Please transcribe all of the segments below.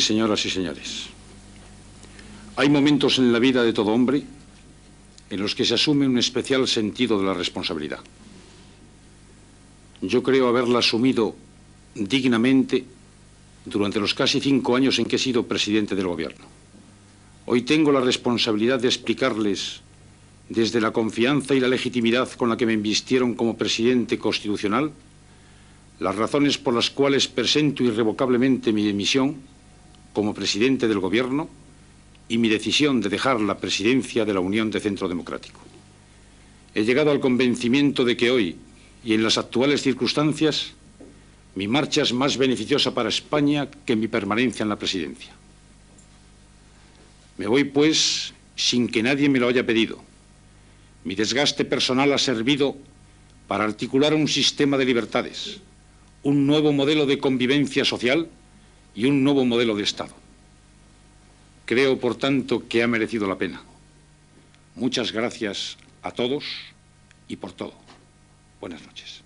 Señoras y señores. Hay momentos en la vida de todo hombre en los que se asume un especial sentido de la responsabilidad. Yo creo haberla asumido dignamente durante los casi cinco años en que he sido presidente del gobierno. Hoy tengo la responsabilidad de explicarles, desde la confianza y la legitimidad con la que me invistieron como presidente constitucional, las razones por las cuales presento irrevocablemente mi dimisión como presidente del Gobierno y mi decisión de dejar la presidencia de la Unión de Centro Democrático. He llegado al convencimiento de que hoy y en las actuales circunstancias mi marcha es más beneficiosa para España que mi permanencia en la presidencia. Me voy, pues, sin que nadie me lo haya pedido. Mi desgaste personal ha servido para articular un sistema de libertades, un nuevo modelo de convivencia social y un nuevo modelo de Estado. Creo, por tanto, que ha merecido la pena. Muchas gracias a todos y por todo. Buenas noches.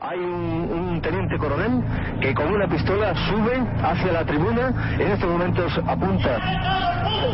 Hay un, un teniente coronel que con una pistola sube hacia la tribuna, en estos momentos apunta,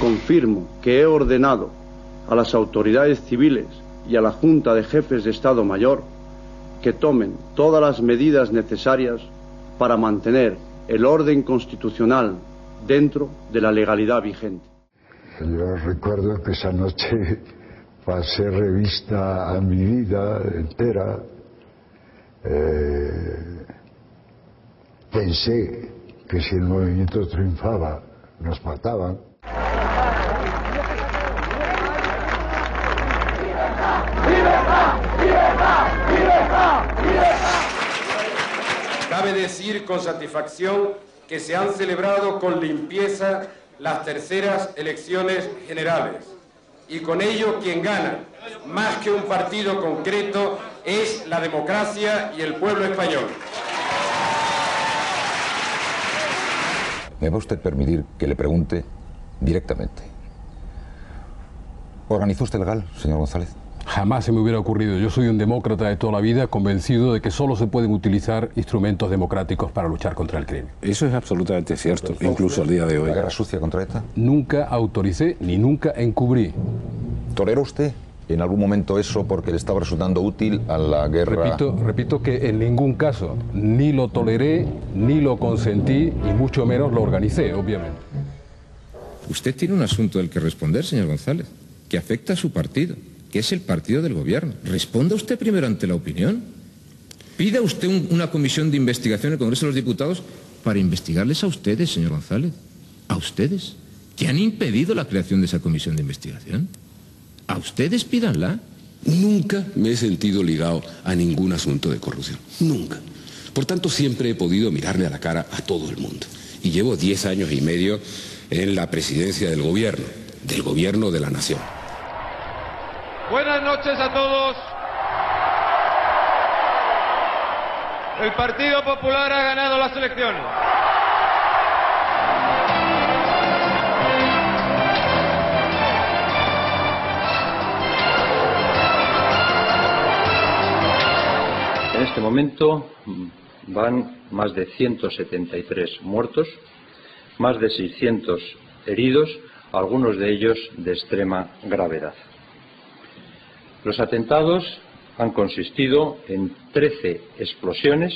confirmo que he ordenado a las autoridades civiles y a la Junta de Jefes de Estado Mayor que tomen todas las medidas necesarias para mantener el orden constitucional dentro de la legalidad vigente. Yo recuerdo que esa noche pasé revista a mi vida entera. Eh, pensé que si el movimiento triunfaba nos mataban. Decir con satisfacción que se han celebrado con limpieza las terceras elecciones generales. Y con ello quien gana, más que un partido concreto, es la democracia y el pueblo español. ¿Me va usted permitir que le pregunte directamente? ¿Organizó usted legal, señor González? Jamás se me hubiera ocurrido. Yo soy un demócrata de toda la vida, convencido de que solo se pueden utilizar instrumentos democráticos para luchar contra el crimen. Eso es absolutamente cierto, incluso al día de hoy. ¿La guerra sucia contra ETA? Nunca autoricé ni nunca encubrí. ¿Toleró usted en algún momento eso porque le estaba resultando útil a la guerra? Repito, repito que en ningún caso ni lo toleré, ni lo consentí, y mucho menos lo organicé, obviamente. Usted tiene un asunto del que responder, señor González, que afecta a su partido, que es el partido del gobierno. Responda usted primero ante la opinión. Pida usted un- una comisión de investigación en el Congreso de los Diputados para investigarles a ustedes, señor González. A ustedes, que han impedido la creación de esa comisión de investigación. A ustedes pídanla Nunca me he sentido ligado a ningún asunto de corrupción. Nunca. Por tanto, siempre he podido mirarle a la cara a todo el mundo. Y llevo diez años y medio en la presidencia del gobierno, del gobierno de la nación. Buenas noches a todos. El Partido Popular ha ganado las elecciones. En este momento van más de 173 muertos, más de 600 heridos, algunos de ellos de extrema gravedad. Los atentados han consistido en 13 explosiones.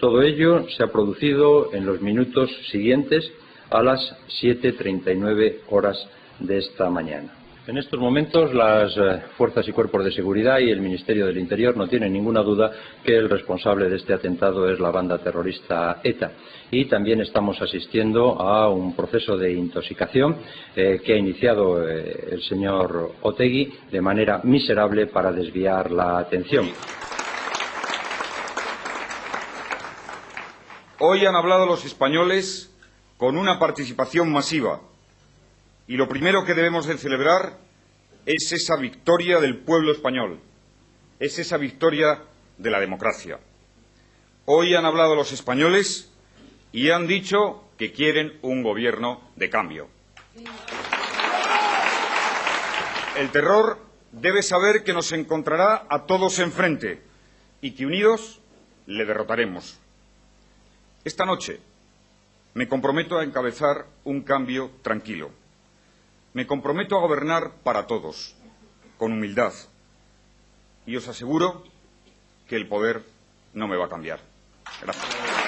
Todo ello se ha producido en los minutos siguientes a las 7.39 horas de esta mañana. En estos momentos las eh, fuerzas y cuerpos de seguridad y el Ministerio del Interior no tienen ninguna duda que el responsable de este atentado es la banda terrorista ETA. Y también estamos asistiendo a un proceso de intoxicación eh, que ha iniciado eh, el señor Otegui de manera miserable para desviar la atención. Hoy han hablado los españoles con una participación masiva y lo primero que debemos de celebrar es esa victoria del pueblo español, es esa victoria de la democracia. Hoy han hablado los españoles y han dicho que quieren un gobierno de cambio. El terror debe saber que nos encontrará a todos enfrente y que unidos le derrotaremos. Esta noche me comprometo a encabezar un cambio tranquilo me comprometo a gobernar para todos, con humildad, y os aseguro que el poder no me va a cambiar. Gracias.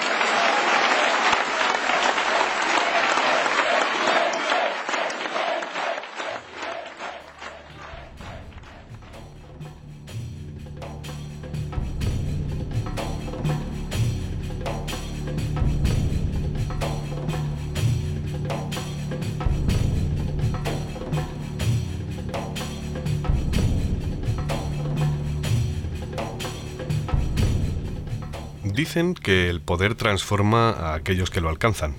Dicen que el poder transforma a aquellos que lo alcanzan.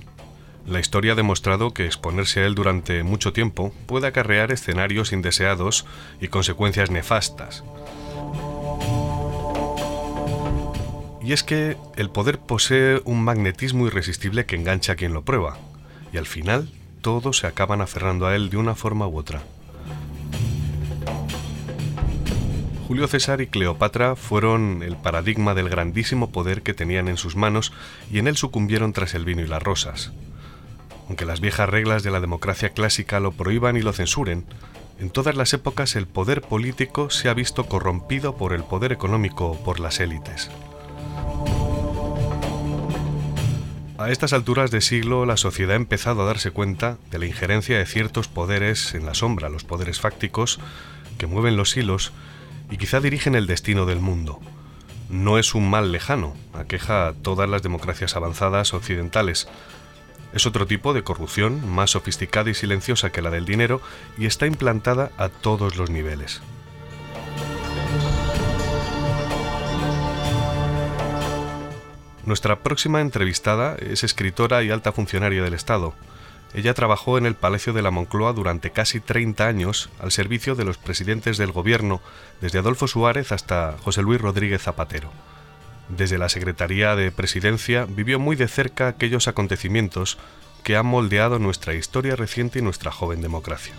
La historia ha demostrado que exponerse a él durante mucho tiempo puede acarrear escenarios indeseados y consecuencias nefastas. Y es que el poder posee un magnetismo irresistible que engancha a quien lo prueba, y al final todos se acaban aferrando a él de una forma u otra. Julio César y Cleopatra fueron el paradigma del grandísimo poder que tenían en sus manos y en él sucumbieron tras el vino y las rosas. Aunque las viejas reglas de la democracia clásica lo prohíban y lo censuren, en todas las épocas el poder político se ha visto corrompido por el poder económico o por las élites. A estas alturas de siglo la sociedad ha empezado a darse cuenta de la injerencia de ciertos poderes en la sombra, los poderes fácticos, que mueven los hilos y quizá dirigen el destino del mundo. No es un mal lejano, aqueja a todas las democracias avanzadas occidentales. Es otro tipo de corrupción, más sofisticada y silenciosa que la del dinero, y está implantada a todos los niveles. Nuestra próxima entrevistada es escritora y alta funcionaria del Estado. Ella trabajó en el Palacio de la Moncloa durante casi 30 años al servicio de los presidentes del gobierno, desde Adolfo Suárez hasta José Luis Rodríguez Zapatero. Desde la Secretaría de Presidencia vivió muy de cerca aquellos acontecimientos que han moldeado nuestra historia reciente y nuestra joven democracia.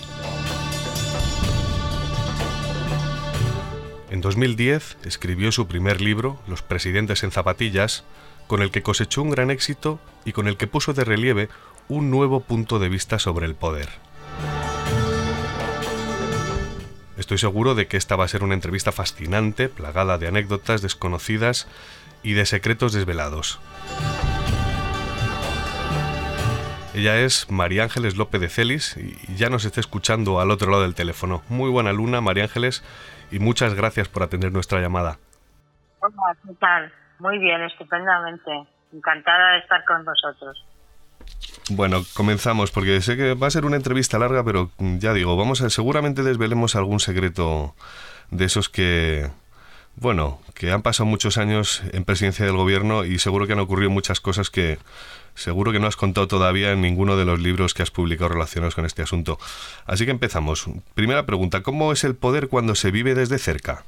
En 2010 escribió su primer libro, Los presidentes en zapatillas, con el que cosechó un gran éxito y con el que puso de relieve un nuevo punto de vista sobre el poder. Estoy seguro de que esta va a ser una entrevista fascinante, plagada de anécdotas desconocidas y de secretos desvelados. Ella es María Ángeles López de Celis y ya nos está escuchando al otro lado del teléfono. Muy buena luna, María Ángeles, y muchas gracias por atender nuestra llamada. Hola, ¿qué tal? Muy bien, estupendamente. Encantada de estar con vosotros. Bueno, comenzamos porque sé que va a ser una entrevista larga, pero ya digo, vamos a seguramente desvelemos algún secreto de esos que bueno, que han pasado muchos años en presidencia del gobierno y seguro que han ocurrido muchas cosas que seguro que no has contado todavía en ninguno de los libros que has publicado relacionados con este asunto. Así que empezamos. Primera pregunta, ¿cómo es el poder cuando se vive desde cerca?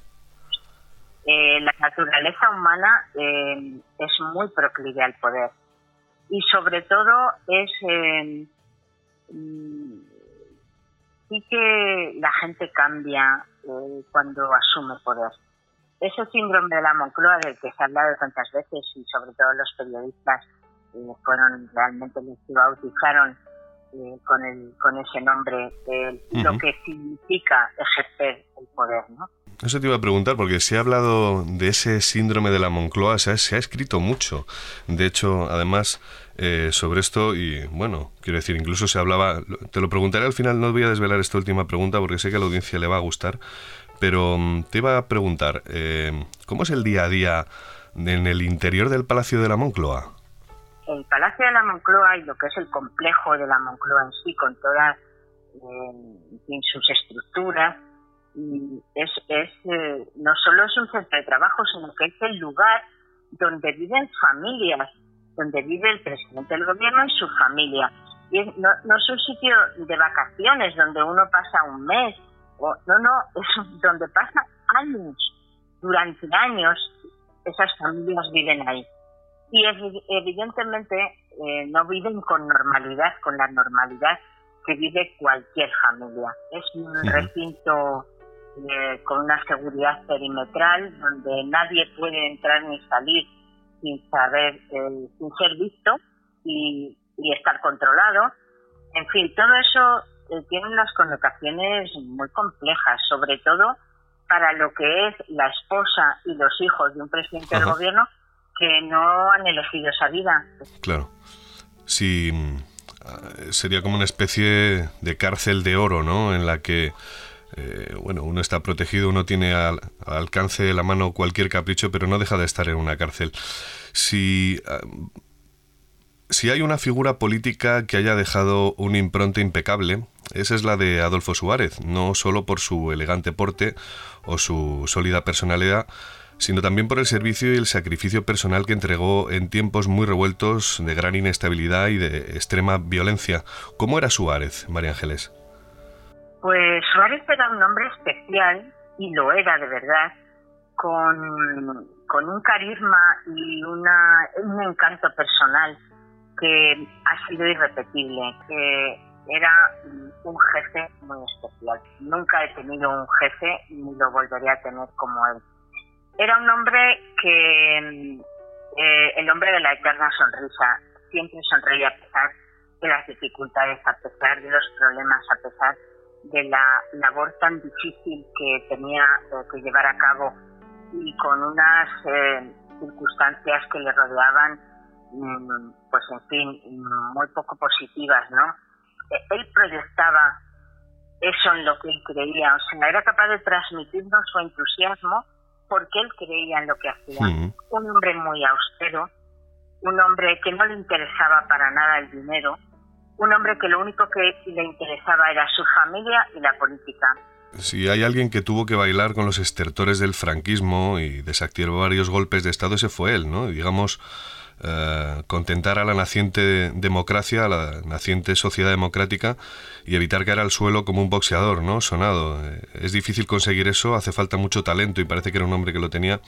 Eh, la naturaleza humana eh, es muy proclive al poder y sobre todo es eh, sí que la gente cambia cuando asume poder ese síndrome de la Moncloa del que se ha hablado tantas veces y sobre todo los periodistas eh, fueron realmente los que bautizaron eh, con, el, con ese nombre lo que significa ejercer el poder, ¿no? Eso te iba a preguntar, porque se ha hablado de ese síndrome de la Moncloa, se ha, se ha escrito mucho. De hecho, además, eh, sobre esto, y bueno, quiero decir, incluso se hablaba, te lo preguntaré al final, no voy a desvelar esta última pregunta porque sé que a la audiencia le va a gustar, pero mm, te iba a preguntar, eh, ¿cómo es el día a día en el interior del Palacio de la Moncloa? El Palacio de la Moncloa y lo que es el complejo de la Moncloa en sí, con todas eh, sus estructuras, es, es eh, no solo es un centro de trabajo, sino que es el lugar donde viven familias, donde vive el presidente del gobierno y su familia. Y no, no es un sitio de vacaciones donde uno pasa un mes no, no, es donde pasa años, durante años, esas familias viven ahí. Y evidentemente eh, no viven con normalidad, con la normalidad que vive cualquier familia. Es un recinto eh, con una seguridad perimetral donde nadie puede entrar ni salir sin saber, eh, sin ser visto y, y estar controlado. En fin, todo eso eh, tienen unas connotaciones muy complejas, sobre todo para lo que es la esposa y los hijos de un presidente del gobierno que no han elegido esa vida. Claro. Sí, mm, sería como una especie de cárcel de oro, ¿no? En la que, eh, bueno, uno está protegido, uno tiene al, alcance de la mano cualquier capricho, pero no deja de estar en una cárcel. Si ah, si hay una figura política que haya dejado un impronta impecable, esa es la de Adolfo Suárez, no solo por su elegante porte o su sólida personalidad, sino también por el servicio y el sacrificio personal que entregó en tiempos muy revueltos de gran inestabilidad y de extrema violencia. ¿Cómo era Suárez, María Ángeles? Pues Suárez era un hombre especial, y lo era de verdad, con, con un carisma y una, un encanto personal que ha sido irrepetible, que era un jefe muy especial. Nunca he tenido un jefe ni lo volvería a tener como él. Era un hombre que, eh, el hombre de la eterna sonrisa, siempre sonreía a pesar de las dificultades, a pesar de los problemas, a pesar de la labor tan difícil que tenía que llevar a cabo y con unas eh, circunstancias que le rodeaban Mm, pues en fin, muy poco positivas, ¿no? E, él proyectaba eso en lo que él creía, o sea, era capaz de transmitirnos su entusiasmo porque él creía en lo que hacía. Un hombre muy austero, un hombre que no le interesaba para nada el dinero, un hombre que lo único que le interesaba era su familia y la política. Si hay alguien que tuvo que bailar con los estertores del franquismo y desactivó varios golpes de Estado, ese fue él, ¿no? digamos, eh, contentar a la naciente democracia, a la naciente sociedad democrática y evitar caer al suelo como un boxeador, ¿no? Sonado. Eh, es difícil conseguir eso, hace falta mucho talento y parece que era un hombre que lo tenía,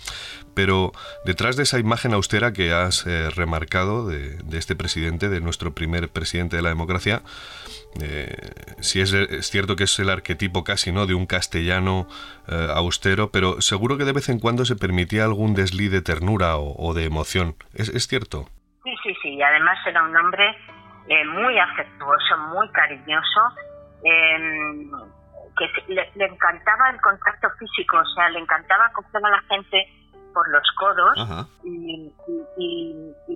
pero detrás de esa imagen austera que has eh, remarcado de, este presidente, de nuestro primer presidente de la democracia, si es, cierto que es el arquetipo casi no de un castellano austero, pero seguro que de vez en cuando se permitía algún desliz de ternura o, de emoción. ¿Es, ¿Es, cierto? Sí, sí, sí. Y además era un hombre eh, muy afectuoso, muy cariñoso, em, que le, encantaba el contacto físico, o sea, le encantaba coger a la gente por los codos y,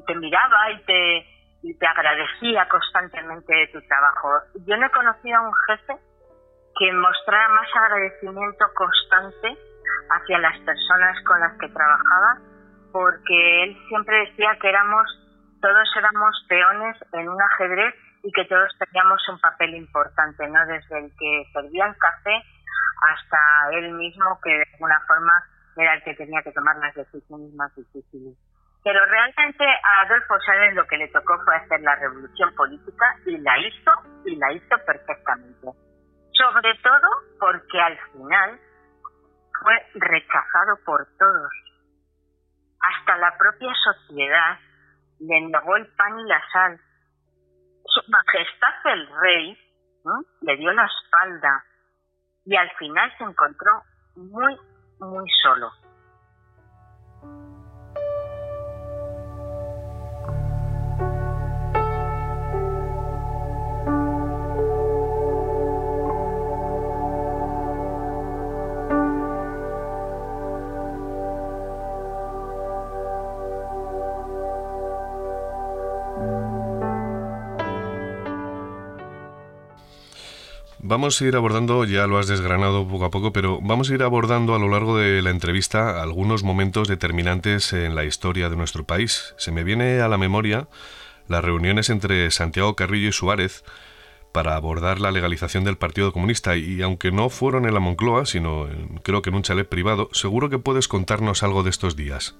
te miraba y te, y te agradecía constantemente tu trabajo. Yo no he conocido a un jefe que mostrara más agradecimiento constante hacia las personas con las que trabajaba, porque él siempre decía que éramos todos éramos peones en un ajedrez y que todos teníamos un papel importante, ¿no? Desde el que servía el café hasta él mismo, que de alguna forma era el que tenía que tomar las decisiones más difíciles. Pero realmente a Adolfo Suárez lo que le tocó fue hacer la revolución política y la hizo, y la hizo perfectamente. Sobre todo porque al final fue rechazado por todos. Hasta la propia sociedad le negó el pan y la sal. Su Majestad el Rey le dio la espalda y al final se encontró muy, muy solo. Vamos a ir abordando, ya lo has desgranado poco a poco, pero vamos a ir abordando a lo largo de la entrevista algunos momentos determinantes en la historia de nuestro país. Se me viene a la memoria las reuniones entre Santiago Carrillo y Suárez para abordar la legalización del Partido Comunista y aunque no fueron en la Moncloa, sino creo que en un chalet privado, seguro que puedes contarnos algo de estos días.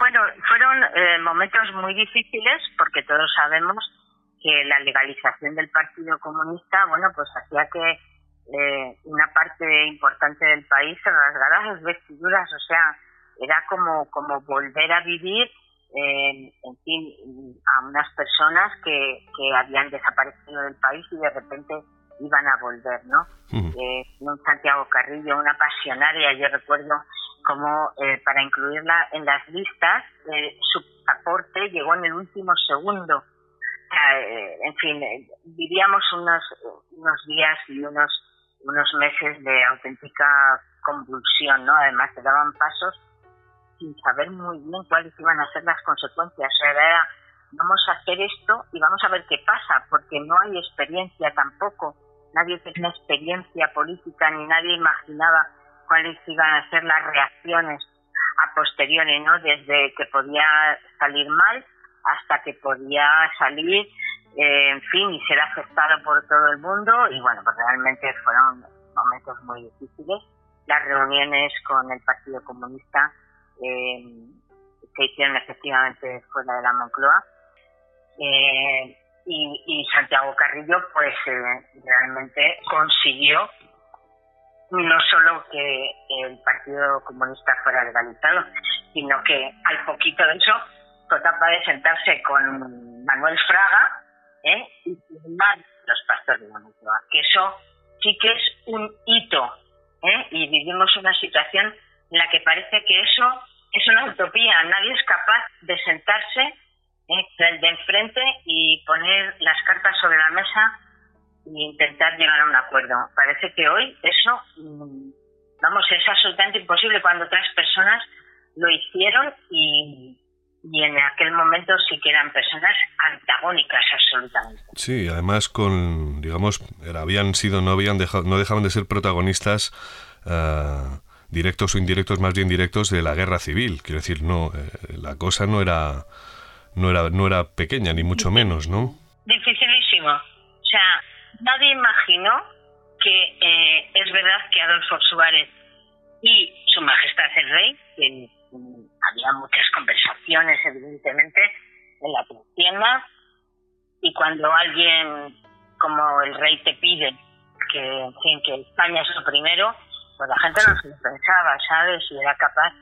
Bueno, fueron eh, momentos muy difíciles porque todos sabemos que la legalización del Partido Comunista, bueno, pues hacía que eh, una parte importante del país se rasgara las vestiduras, o sea, era como, como volver a vivir, eh, en fin, a unas personas que, que habían desaparecido del país y de repente iban a volver, ¿no? Eh, un Santiago Carrillo, una pasionaria, yo recuerdo como para incluirla en las listas, su aporte llegó en el último segundo eh, en fin, eh, vivíamos unos, unos días y unos, unos meses de auténtica convulsión, ¿no? Además, se daban pasos sin saber muy bien cuáles iban a ser las consecuencias. O sea, era, vamos a hacer esto y vamos a ver qué pasa, porque no hay experiencia tampoco. Nadie tenía experiencia política ni nadie imaginaba cuáles iban a ser las reacciones a posteriori, ¿no? Desde que podía salir mal hasta que podía salir, eh, en fin, y ser aceptado por todo el mundo. Y bueno, pues realmente fueron momentos muy difíciles. Las reuniones con el Partido Comunista eh, se hicieron efectivamente fuera de la Moncloa. Eh, y, Santiago Carrillo, pues realmente consiguió no solo que el Partido Comunista fuera legalizado, sino que al poquito de eso capaz de sentarse con Manuel Fraga ¿eh? y firmar los pastores de la. Que eso sí que es un hito. ¿eh? Y vivimos una situación en la que parece que eso es una utopía. Nadie es capaz de sentarse ¿eh? de enfrente y poner las cartas sobre la mesa e intentar llegar a un acuerdo. Parece que hoy eso, mm, vamos, es absolutamente imposible cuando otras personas lo hicieron y, y en aquel momento sí que eran personas antagónicas absolutamente. Sí, además con, digamos, habían sido, no habían dejado, no dejaban de ser protagonistas uh, directos o indirectos, más bien directos de la guerra civil. Quiero decir, no, eh, la cosa no era, no era, no era pequeña ni mucho menos, ¿no? Dificilísimo. O sea, nadie imaginó que eh, es verdad que Adolfo Suárez y Su Majestad el Rey, que había muchas conversaciones, evidentemente, en la tienda y cuando alguien como el rey te pide que, en fin, que España es lo primero, pues la gente no se lo pensaba, ¿sabes? Y era capaz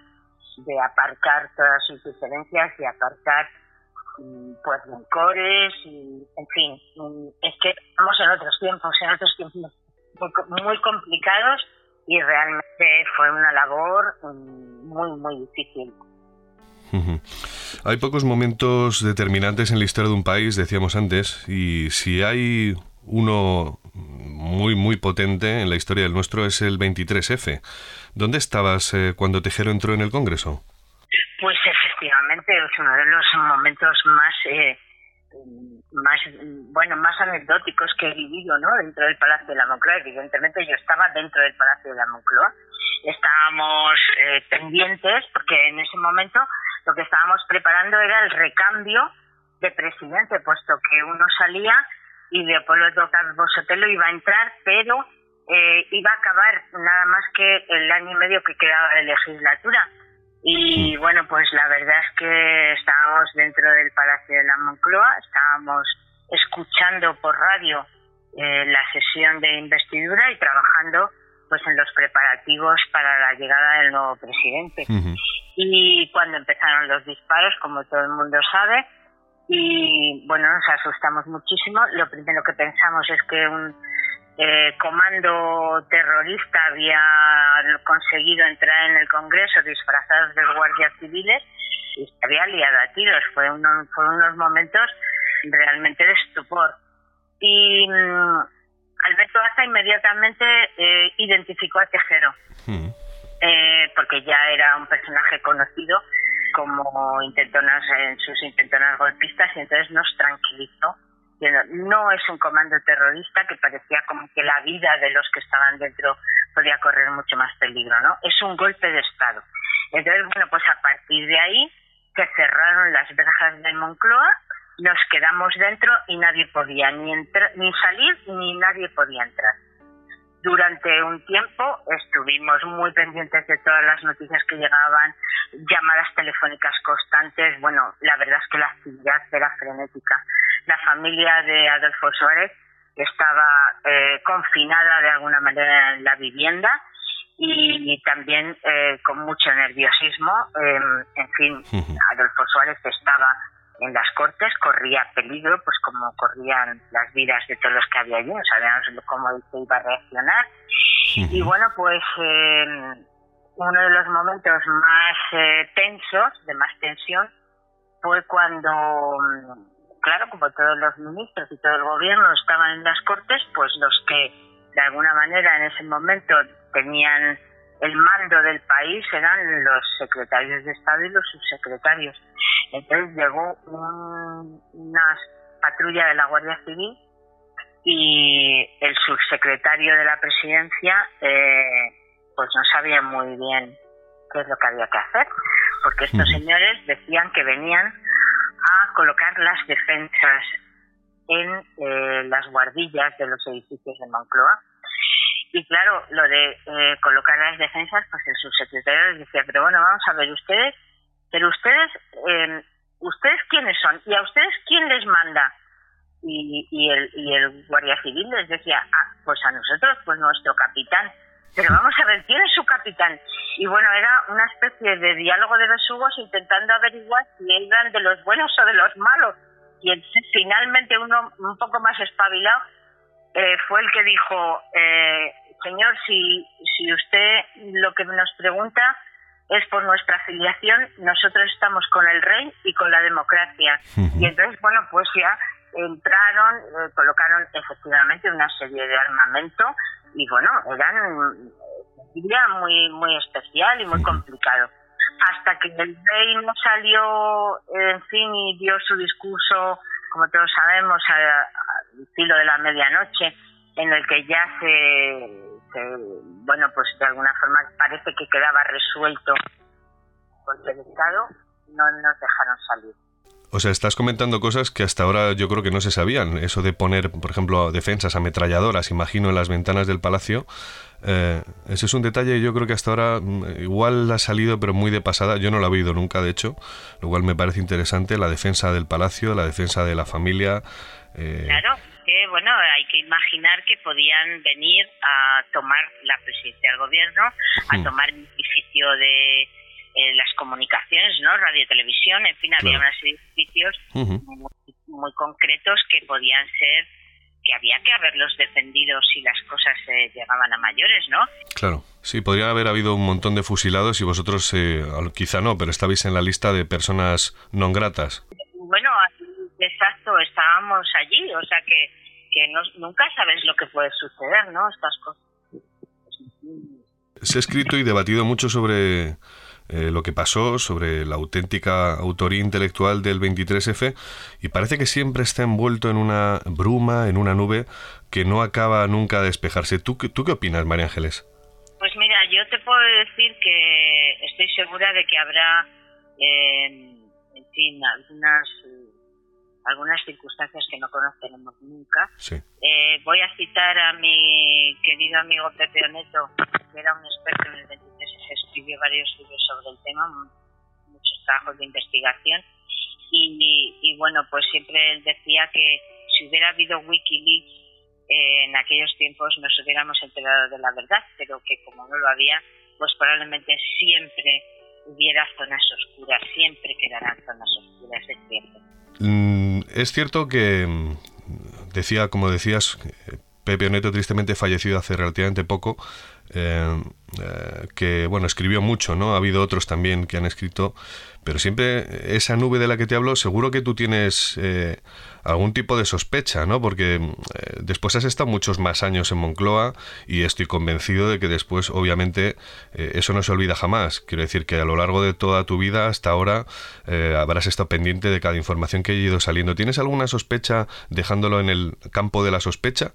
de aparcar todas sus diferencias y aparcar mm, pues rencores y en fin mm, es que estamos en otros tiempos en otros tiempos muy, muy complicados y realmente fue una labor mm, muy muy difícil hay pocos momentos determinantes en la historia de un país, decíamos antes, y si hay uno muy, muy potente en la historia del nuestro es el 23F. ¿Dónde estabas eh, cuando Tejero entró en el Congreso? Pues efectivamente es uno de los momentos más, eh, más, bueno, más anecdóticos que he vivido, ¿no? Dentro del Palacio de la Moncloa. Evidentemente yo estaba dentro del Palacio de la Moncloa. Estábamos eh, pendientes porque en ese momento lo que estábamos preparando era el recambio de presidente, puesto que uno salía y Leopoldo Carlos Sotelo iba a entrar, pero eh, iba a acabar nada más que el año y medio que quedaba de legislatura. Y bueno, pues la verdad es que estábamos dentro del Palacio de la Moncloa, estábamos escuchando por radio eh, la sesión de investidura y trabajando pues en los preparativos para la llegada del nuevo presidente. Y cuando empezaron los disparos, como todo el mundo sabe, y bueno, nos asustamos muchísimo. Lo primero que pensamos es que un eh, comando terrorista había conseguido entrar en el Congreso disfrazados de guardias civiles y se había liado a tiros. Fue uno, fueron unos momentos realmente de estupor. Y mm, Alberto Aza inmediatamente eh, identificó a Tejero, hmm. eh, porque ya era un personaje conocido como intentonas en sus intentonas golpistas y entonces nos tranquilizó. No es un comando terrorista que parecía como que la vida de los que estaban dentro podía correr mucho más peligro, ¿no? Es un golpe de Estado. Entonces, bueno, pues a partir de ahí se cerraron las verjas de Moncloa nos quedamos dentro y nadie podía ni, ni salir ni nadie podía entrar. Durante un tiempo estuvimos muy pendientes de todas las noticias que llegaban, llamadas telefónicas constantes. Bueno, la verdad es que la actividad era frenética. La familia de Adolfo Suárez estaba eh, confinada de alguna manera en la vivienda y, también eh, con mucho nerviosismo. Em, en fin, Adolfo Suárez estaba en las Cortes corría peligro, pues como corrían las vidas de todos los que había allí, no sabíamos cómo se iba a reaccionar. Y bueno, pues eh, uno de los momentos más eh, tensos, de más tensión, fue cuando, mm, claro, como todos los ministros y todo el gobierno estaban en las Cortes, pues los que de alguna manera en ese momento tenían el mando del país eran los secretarios de Estado y los subsecretarios. Entonces llegó una patrulla de la Guardia Civil y el subsecretario de la presidencia eh, pues no sabía muy bien qué es lo que había que hacer, porque estos señores decían que venían a colocar las defensas en eh, las guardillas de los edificios de Moncloa y claro, lo de eh, colocar las defensas, pues el subsecretario les decía, pero bueno, vamos a ver, ustedes, pero ustedes, eh, ¿ustedes quiénes son? ¿Y a ustedes quién les manda? Y, y, el, y el guardia civil les decía, ah, pues a nosotros, pues nuestro capitán. Pero vamos a ver, ¿quién es su capitán? Y bueno, era una especie de diálogo de besugos intentando averiguar si eran de los buenos o de los malos. Y entonces, finalmente uno un poco más espabilado eh, fue el que dijo, eh, señor, si, si usted lo que nos pregunta es por nuestra afiliación, nosotros estamos con el rey y con la democracia. Y entonces, bueno, pues ya entraron, eh, colocaron efectivamente una serie de armamento y bueno, eran un día muy, muy especial y muy complicado. Hasta que el rey no salió, en fin, y dio su discurso, como todos sabemos, al filo de la medianoche, en el que ya se bueno, pues de alguna forma parece que quedaba resuelto porque el Estado, no nos dejaron salir. O sea, estás comentando cosas que hasta ahora yo creo que no se sabían. Eso de poner, por ejemplo, defensas ametralladoras, imagino, en las ventanas del palacio. Eh, ese es un detalle yo creo que hasta ahora mm, igual ha salido, pero muy de pasada. Yo no lo he oído nunca, de hecho. Lo cual me parece interesante. La defensa del palacio, la defensa de la familia. Eh, claro que, bueno, hay que imaginar que podían venir a tomar la presidencia del gobierno, a tomar el edificio de eh, las comunicaciones, ¿no? Radio, televisión, en fin, había unos edificios muy, concretos que podían ser que había que haberlos defendido si las cosas eh, llegaban a mayores, ¿no? Claro, sí, podría haber habido un montón de fusilados y vosotros eh, quizá no, pero estabais en la lista de personas no gratas. Estábamos allí, o sea que que nunca sabes lo que puede suceder, ¿no? Estas cosas. Se ha escrito y debatido mucho sobre eh, lo que pasó, sobre la auténtica autoría intelectual del 23F, y parece que siempre está envuelto en una bruma, en una nube, que no acaba nunca de despejarse. ¿Tú, tú qué opinas, María Ángeles? Pues mira, yo te puedo decir que estoy segura de que habrá, eh, en fin, algunas algunas circunstancias que no conoceremos nunca. Eh, voy a citar a mi querido amigo Pepe Oneto, que era un experto en el 23 escribió varios libros sobre el tema, muchos trabajos de investigación. Y, bueno, pues siempre él decía que si hubiera habido Wikileaks eh, en aquellos tiempos nos hubiéramos enterado de la verdad, pero que como no lo había, pues probablemente siempre hubiera zonas oscuras, siempre quedarán zonas oscuras, es cierto. Mm, es cierto que, mm, decía, como decías, Pepe Oneto tristemente fallecido hace relativamente poco, eh, eh, que bueno escribió mucho, ¿no? Ha habido otros también que han escrito, pero siempre esa nube de la que te hablo, seguro que tú tienes eh, algún tipo de sospecha, ¿no? Porque después has estado muchos más años en Moncloa y estoy convencido de que después, obviamente, eso no se olvida jamás. Quiero decir que a lo largo de toda tu vida hasta ahora habrás estado pendiente de cada información que haya ido saliendo. ¿Tienes alguna sospecha dejándolo en el campo de la sospecha?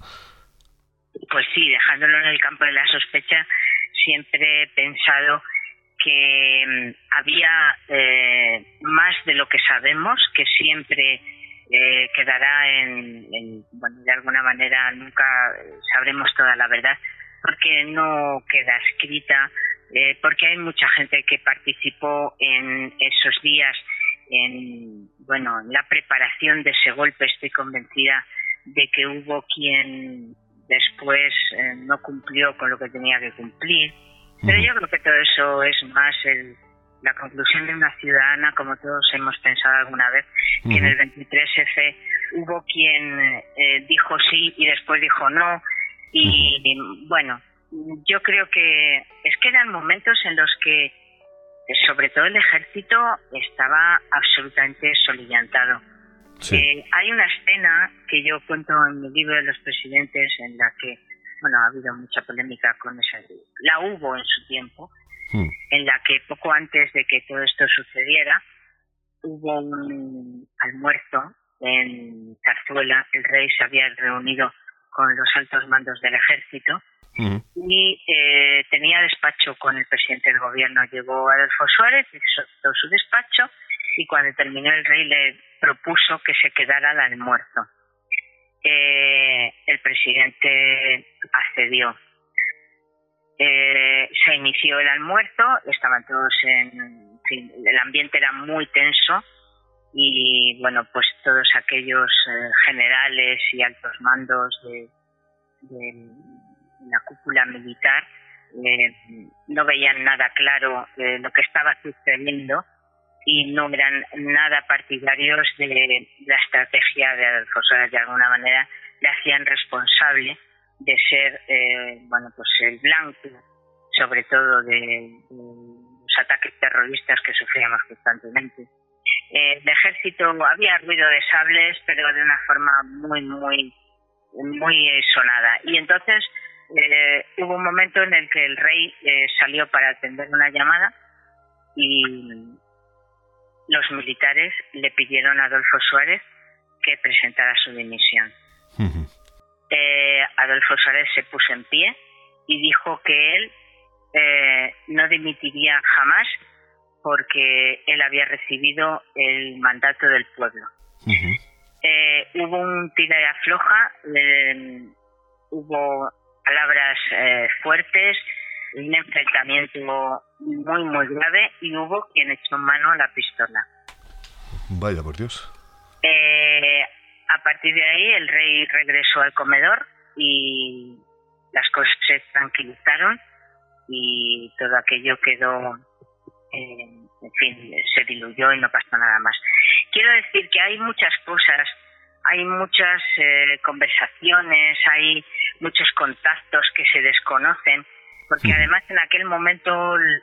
Pues sí, dejándolo en el campo de la sospecha, siempre he pensado que mm, había eh, más de lo que sabemos, que siempre eh, quedará en, bueno, de alguna manera nunca sabremos toda la verdad, porque no queda escrita, eh, porque hay mucha gente que participó en esos días en, bueno, en la preparación de ese golpe. Estoy convencida de que hubo quien después eh, no cumplió con lo que tenía que cumplir. Pero yo creo que todo eso es más el, la conclusión de una ciudadana, como todos hemos pensado alguna vez, que en el 23F hubo quien eh, dijo sí y después dijo no. Y, bueno, yo creo que es que eran momentos en los que, sobre todo el ejército, estaba absolutamente eh, hay una escena que yo cuento en mi libro de los presidentes en la que, bueno, ha habido mucha polémica con esa. La hubo en su tiempo, hmm. en la que poco antes de que todo esto sucediera, hubo un almuerzo en Zarzuela. El rey se había reunido con los altos mandos del ejército hmm. y eh, tenía despacho con el presidente del gobierno. Llegó Adolfo Suárez, hizo su despacho y cuando terminó el rey le propuso que se quedara al almuerzo. Eh, el presidente accedió. Eh, se inició el almuerzo, estaban todos en, el ambiente era muy tenso y bueno, pues todos aquellos eh, generales y altos mandos de, la cúpula militar no veían nada claro lo que estaba sucediendo y no eran nada partidarios de la estrategia de Adolfo Suárez. De alguna manera le hacían responsable de ser, eh, bueno, pues el blanco, sobre todo de, los ataques terroristas que sufríamos constantemente. Eh, el ejército había ruido de sables, pero de una forma muy, muy, muy sonada. Y entonces eh, hubo un momento en el que el rey salió para atender una llamada y los militares le pidieron a Adolfo Suárez que presentara su dimisión. Eh, Adolfo Suárez se puso en pie y dijo que él eh, no dimitiría jamás porque él había recibido el mandato del pueblo. Eh, hubo un tira y afloja, hubo palabras fuertes, un enfrentamiento muy, muy grave y hubo quien echó mano a la pistola. Vaya, por Dios. Eh, a partir de ahí el rey regresó al comedor y las cosas se tranquilizaron y todo aquello quedó, eh, en fin, se diluyó y no pasó nada más. Quiero decir que hay muchas cosas, hay muchas eh, conversaciones, hay muchos contactos que se desconocen porque además en aquel momento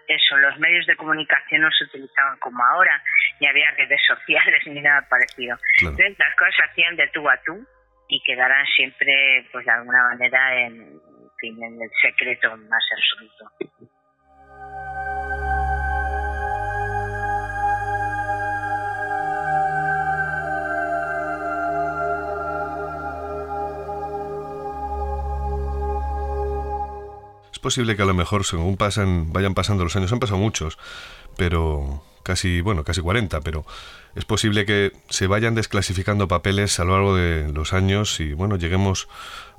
eso, los medios de comunicación no se utilizaban como ahora, ni había redes sociales ni nada parecido. Entonces las cosas se hacían de tú a tú y quedarán siempre, pues de alguna manera, en, en el secreto más absoluto. Posible que a lo mejor según pasan, vayan pasando los años, han pasado muchos, pero, casi, bueno, casi 40, pero es posible que se vayan desclasificando papeles a lo largo de los años y, bueno, lleguemos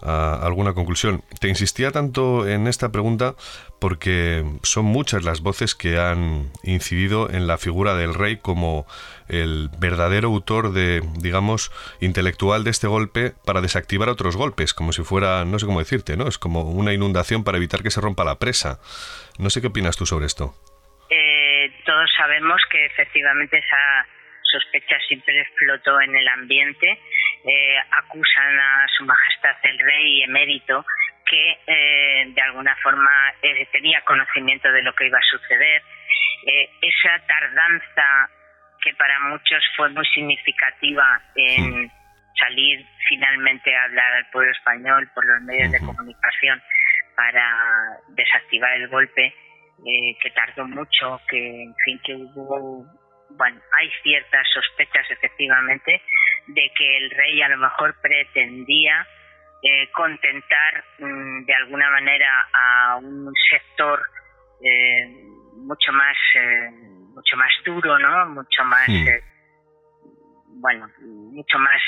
a alguna conclusión. Te insistía tanto en esta pregunta porque son muchas las voces que han incidido en la figura del rey como el verdadero autor de, digamos, intelectual de este golpe para desactivar otros golpes, como si fuera, no sé cómo decirte, ¿no? Es como una inundación para evitar que se rompa la presa. No sé qué opinas tú sobre esto. Todos sabemos que efectivamente esa sospecha siempre explotó en el ambiente. Eh, acusan a Su Majestad el Rey emérito que eh, de alguna forma eh, tenía conocimiento de lo que iba a suceder. esa tardanza que para muchos fue muy significativa en salir finalmente a hablar al pueblo español por los medios de comunicación para desactivar el golpe, que tardó mucho, que en fin que hubo bueno, hay ciertas sospechas efectivamente de que el rey a lo mejor pretendía eh, contentar mm, de alguna manera a un sector eh, mucho más eh, mucho más duro, ¿no? Mucho más bueno, mucho más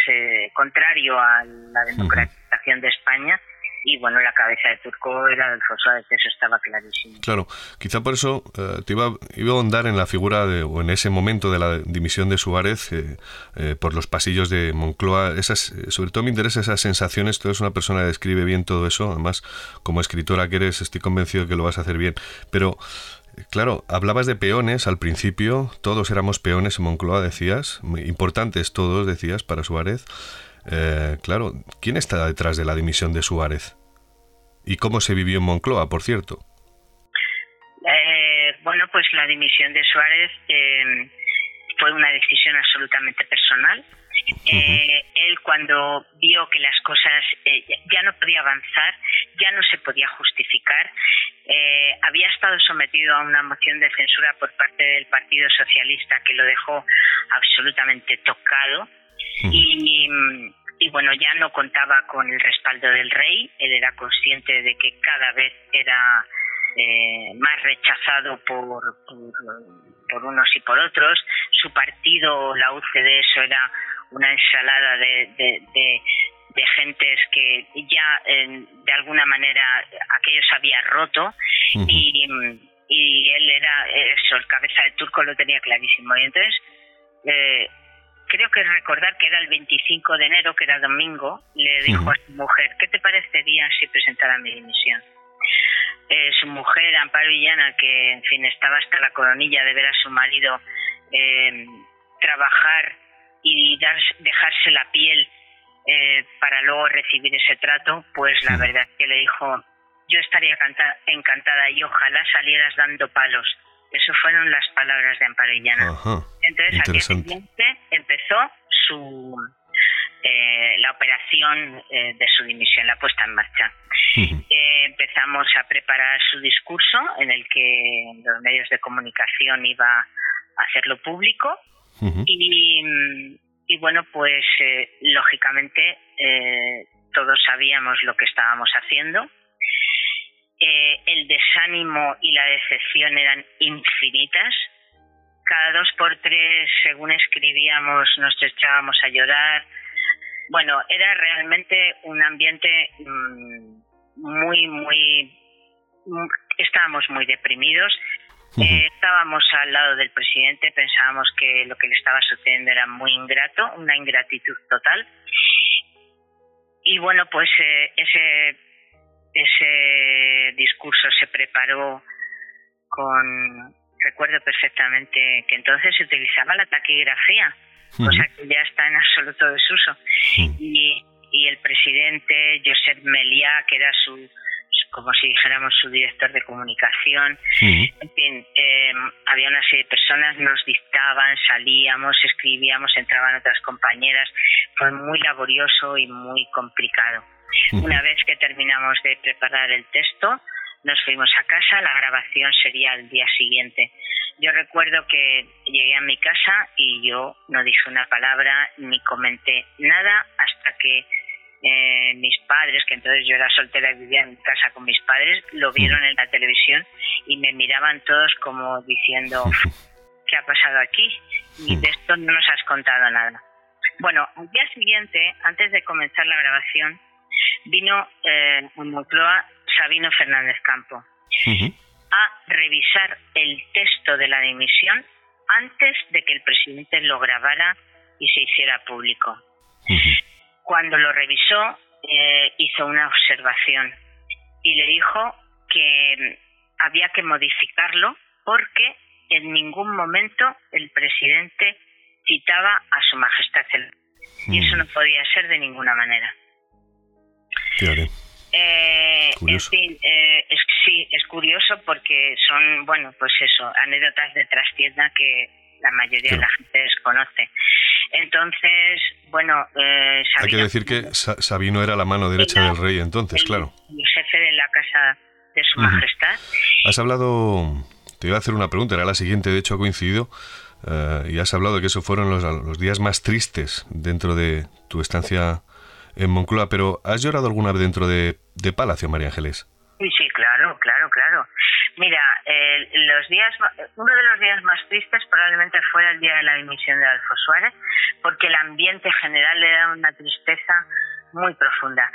contrario a la democratización de España y bueno, la cabeza de Turco era Alfonso de eso estaba clarísimo. Claro, quizá por eso eh, te iba, iba, a ahondar en la figura de, o en ese momento de la dimisión de Suárez eh, eh, por los pasillos de Moncloa. Sobre todo me interesa esas sensaciones, tú eres una persona que describe bien todo eso, además como escritora que eres estoy convencido de que lo vas a hacer bien, pero... Claro, hablabas de peones al principio, todos éramos peones en Moncloa, decías, importantes todos, decías, para Suárez. Eh, claro, ¿quién está detrás de la dimisión de Suárez? ¿Y cómo se vivió en Moncloa, por cierto? Eh, bueno, pues la dimisión de Suárez eh, fue una decisión absolutamente personal. él cuando vio que las cosas ya no podía avanzar, ya no se podía justificar, había estado sometido a una moción de censura por parte del Partido Socialista que lo dejó absolutamente tocado y, y bueno, ya no contaba con el respaldo del rey, él era consciente de que cada vez era eh, más rechazado por, por, unos y por otros. Su partido, la UCD, eso era una ensalada de, de, de, gentes que ya de alguna manera aquello se había roto y, y él era eso, el cabeza de turco lo tenía clarísimo. Y entonces eh, creo que recordar que era el 25 de enero, que era domingo, le dijo a su mujer, ¿qué te parecería si presentara mi dimisión? Eh, su mujer, Amparo Villana, que en fin estaba hasta la coronilla de ver a su marido eh, trabajar y dar, dejarse la piel eh, para luego recibir ese trato, pues la verdad es que le dijo, yo estaría encantada y ojalá salieras dando palos eso fueron las palabras de Amparo Illana. Entonces, al empezó su eh, la operación eh, de su dimisión, la puesta en marcha. Eh, empezamos a preparar su discurso, en el que los medios de comunicación iba a hacerlo público. y, y, bueno, pues lógicamente todos sabíamos lo que estábamos haciendo eh, el desánimo y la decepción eran infinitas. Cada dos por tres, según escribíamos, nos echábamos a llorar. Bueno, era realmente un ambiente mm, muy, muy... Mm, estábamos muy deprimidos. Eh, estábamos al lado del presidente, pensábamos que lo que le estaba sucediendo era muy ingrato, una ingratitud total. Y bueno, pues eh, ese ese discurso se preparó con, recuerdo perfectamente que entonces se utilizaba la taquigrafía, cosa que ya está en absoluto desuso. Y, y el presidente Josep Meliá, que era su, como si dijéramos su director de comunicación. En fin, eh, había una serie de personas, nos dictaban, salíamos, escribíamos, entraban otras compañeras. Fue muy laborioso y muy complicado. Una vez que terminamos de preparar el texto, nos fuimos a casa, la grabación sería el día siguiente. Yo recuerdo que llegué a mi casa y yo no dije una palabra ni comenté nada hasta que eh, mis padres, que entonces yo era soltera y vivía en casa con mis padres, lo vieron en la televisión y me miraban todos como diciendo, ¿qué ha pasado aquí? Y de esto no nos has contado nada. Bueno, al día siguiente, antes de comenzar la grabación, vino eh, Moncloa Sabino Fernández Campo. A revisar el texto de la dimisión antes de que el presidente lo grabara y se hiciera público. Cuando lo revisó, eh, hizo una observación y le dijo que había que modificarlo porque en ningún momento el presidente citaba a su majestad. Y eso no podía ser de ninguna manera. Eh, en fin, eh, es, sí, es curioso porque son, bueno, pues eso, anécdotas de trastienda que la mayoría de la gente desconoce. Entonces, bueno, eh, hay que decir que Sabino era la mano derecha del rey entonces, claro. El jefe de la casa de su majestad. Has hablado, te iba a hacer una pregunta, era la siguiente, de hecho ha coincidido. Eh, y has hablado de que esos fueron los, los días más tristes dentro de tu estancia en Moncloa, pero ¿has llorado alguna vez dentro de, Palacio, María Ángeles? Sí, sí, claro, claro, claro. Mira, los días, uno de los días más tristes probablemente fuera el día de la dimisión de Alfonso Suárez, porque el ambiente general era una tristeza muy profunda.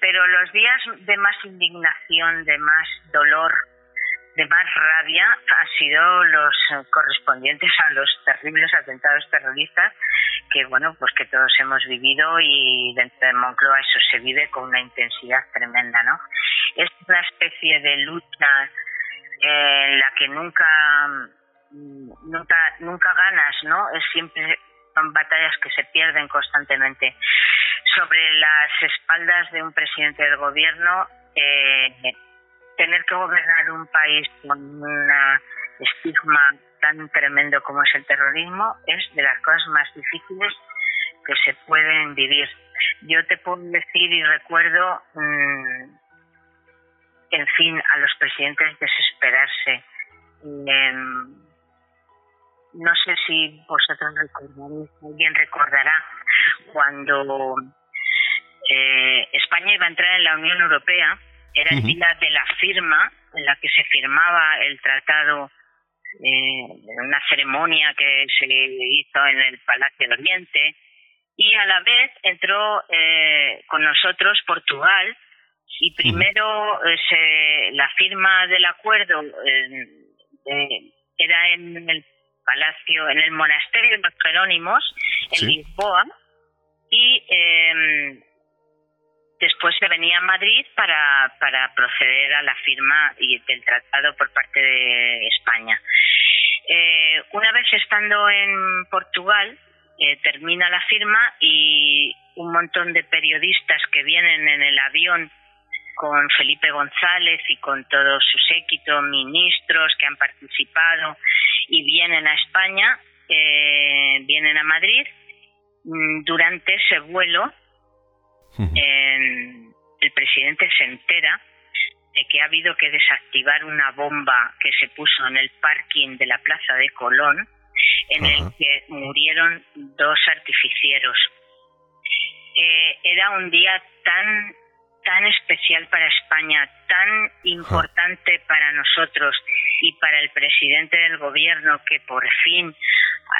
Pero los días de más indignación, de más dolor, de más rabia han sido los correspondientes a los terribles atentados terroristas que bueno pues que todos hemos vivido y dentro de Moncloa eso se vive con una intensidad tremenda no es una especie de lucha en la que nunca nunca nunca ganas no es siempre son batallas que se pierden constantemente. Sobre las espaldas de un presidente del gobierno eh, tener que gobernar un país con un estigma tan tremendo como es el terrorismo es de las cosas más difíciles que se pueden vivir. Yo te puedo decir y recuerdo, mm, en fin, a los presidentes desesperarse. Em, no sé si vosotros recordaréis, alguien recordará cuando eh, España iba a entrar en la Unión Europea era el día de la firma, en la que se firmaba el tratado, eh, una ceremonia que se hizo en el Palacio del Oriente, y a la vez entró eh, con nosotros Portugal, y primero eh, la firma del acuerdo era en el palacio, en el monasterio de los Jerónimos, en Lisboa, y eh, después se venía a Madrid para, para proceder a la firma y del tratado por parte de España. Eh, una vez estando en Portugal, eh, termina la firma y un montón de periodistas que vienen en el avión con Felipe González y con todo su séquito, ministros que han participado y vienen a España, eh, vienen a Madrid. Mm, durante ese vuelo el presidente se entera de que ha habido que desactivar una bomba que se puso en el parking de la Plaza de Colón, en el que murieron dos artificieros. Eh, era un día tan tan especial para España, tan importante para nosotros y para el presidente del gobierno que por fin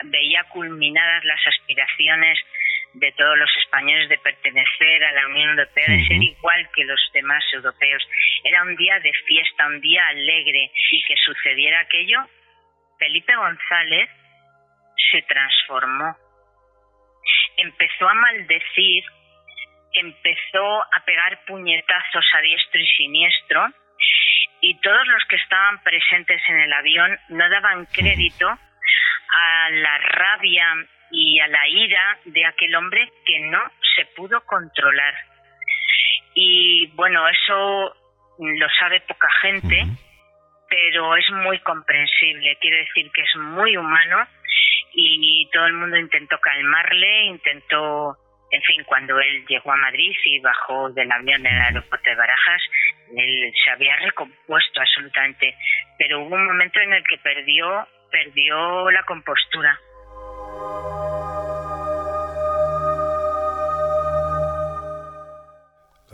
veía culminadas las aspiraciones de todos los españoles de pertenecer a la Unión Europea, de ser igual que los demás europeos. Era un día de fiesta, un día alegre y que sucediera aquello. Felipe González se transformó, empezó a maldecir, empezó a pegar puñetazos a diestro y siniestro y todos los que estaban presentes en el avión no daban crédito a la rabia y a la ira de aquel hombre que no se pudo controlar. Y bueno, eso lo sabe poca gente, pero es muy comprensible. Quiero decir que es muy humano y todo el mundo intentó calmarle, intentó, en fin, cuando él llegó a Madrid y bajó del avión en el aeropuerto de Barajas, él se había recompuesto absolutamente, pero hubo un momento en el que perdió, perdió la compostura.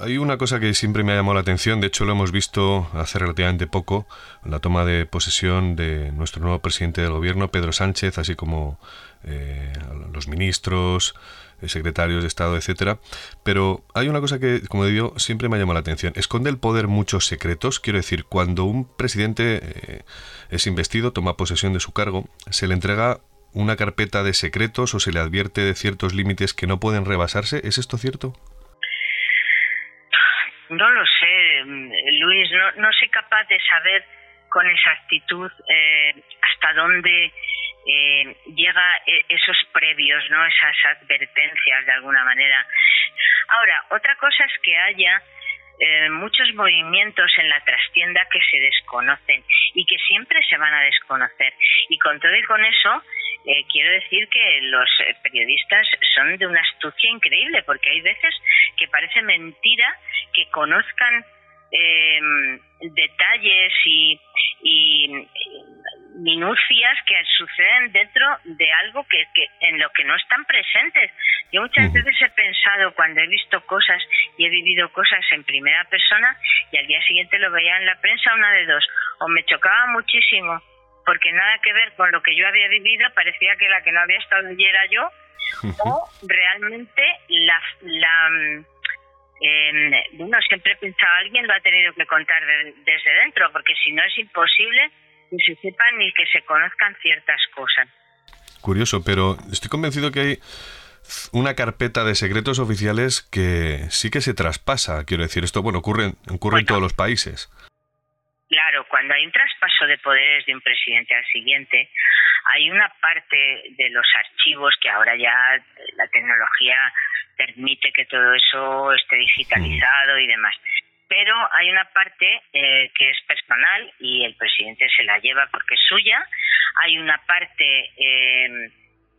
Hay una cosa que siempre me ha llamado la atención, de hecho lo hemos visto hace relativamente poco, la toma de posesión de nuestro nuevo presidente del gobierno, Pedro Sánchez, así como eh, los ministros, eh, secretarios de Estado, etcétera. Pero hay una cosa que, como digo, siempre me ha llamado la atención. ¿Esconde el poder muchos secretos? Quiero decir, cuando un presidente eh, es investido, toma posesión de su cargo, se le entrega una carpeta de secretos o se le advierte de ciertos límites que no pueden rebasarse. ¿Es esto cierto? No lo sé, Luis, no, no soy capaz de saber con exactitud eh, hasta dónde eh, llega eh, esos previos, no esas advertencias de alguna manera. Ahora, otra cosa es que haya eh, muchos movimientos en la trastienda que se desconocen y que siempre se van a desconocer. Y con todo y con eso, eh, quiero decir que los periodistas son de una astucia increíble, porque hay veces que parece mentira que conozcan eh, detalles y, y, minucias que suceden dentro de algo que, que, en lo que no están presentes. Yo muchas veces he pensado cuando he visto cosas y he vivido cosas en primera persona y al día siguiente lo veía en la prensa una de dos, o me chocaba muchísimo porque nada que ver con lo que yo había vivido, parecía que la que no había estado allí era yo, o realmente la, la eh, bueno, siempre he pensado, alguien lo ha tenido que contar de, desde dentro, porque si no es imposible que se sepan ni que se conozcan ciertas cosas. Curioso, pero estoy convencido que hay una carpeta de secretos oficiales que sí que se traspasa. Quiero decir, esto bueno ocurre, ocurre en todos los países. Claro, cuando hay un traspaso de poderes de un presidente al siguiente, hay una parte de los archivos que ahora ya la tecnología permite que todo eso esté digitalizado y demás. Pero hay una parte eh, que es personal y el presidente se la lleva porque es suya. Hay una parte eh,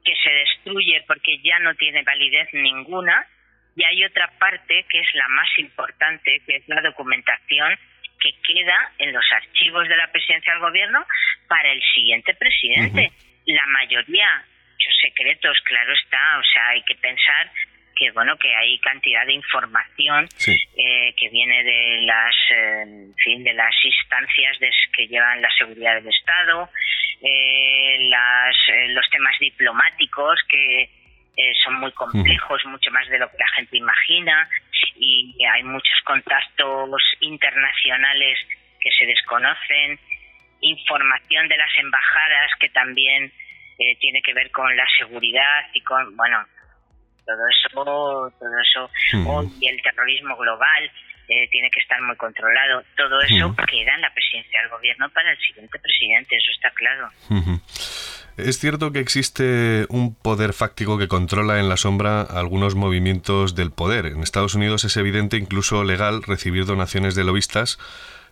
que se destruye porque ya no tiene validez ninguna. Y hay otra parte que es la más importante, que es la documentación que queda en los archivos de la presidencia del gobierno para el siguiente presidente. La mayoría, muchos secretos, claro está, o sea, hay que pensar que bueno que hay cantidad de información eh, que viene de las eh, en fin de las instancias de, que llevan la seguridad del Estado eh, las, eh, los temas diplomáticos que eh, son muy complejos mucho más de lo que la gente imagina y hay muchos contactos internacionales que se desconocen, información de las embajadas que también tiene que ver con la seguridad y con, bueno, todo eso, todo eso, y el terrorismo global eh, tiene que estar muy controlado. Todo eso queda en la presidencia del gobierno para el siguiente presidente, eso está claro. Es cierto que existe un poder fáctico que controla en la sombra algunos movimientos del poder. En Estados Unidos es evidente, incluso legal, recibir donaciones de lobistas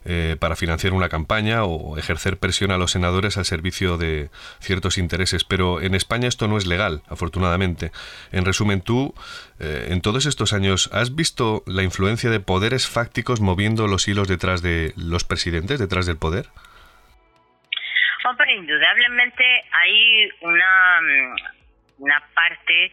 eh, para financiar una campaña o ejercer presión a los senadores al servicio de ciertos intereses. Pero en España esto no es legal, afortunadamente. En resumen, tú, eh, en todos estos años, ¿has visto la influencia de poderes fácticos moviendo los hilos detrás de los presidentes, detrás del poder? Hombre, indudablemente hay una, mm, una parte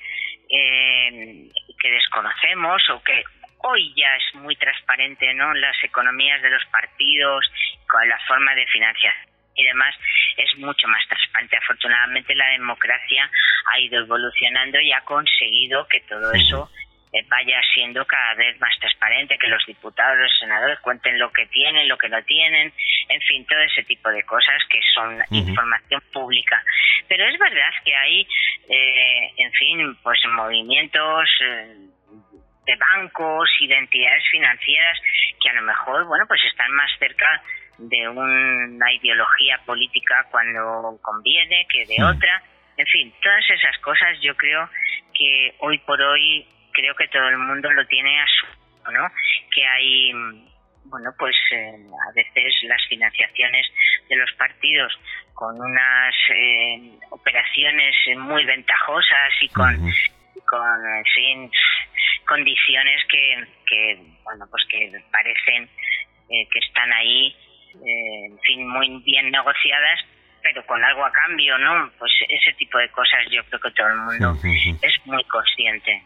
eh, que desconocemos o que hoy ya es muy transparente, ¿no? Las economías de los partidos, con la forma de financiación y demás es mucho más transparente. Afortunadamente la democracia ha ido evolucionando y ha conseguido que todo eso eh, vaya siendo cada vez más transparente, que los diputados, los senadores cuenten lo que tienen, lo que no tienen, en fin, todo ese tipo de cosas que son información pública. Pero es verdad que hay, eh, en fin, pues movimientos eh, de bancos y de entidades financieras que a lo mejor, bueno, pues están más cerca de una ideología política cuando conviene que de otra. En fin, todas esas cosas yo creo que hoy por hoy creo que todo el mundo lo tiene a su, ¿no? Que hay, bueno, pues eh, a veces las financiaciones de los partidos con unas eh, operaciones muy ventajosas y con, con en fin, condiciones que, que, bueno, pues que parecen eh, que están ahí, en fin, muy bien negociadas, pero con algo a cambio, ¿no? Pues ese tipo de cosas yo creo que todo el mundo es muy consciente.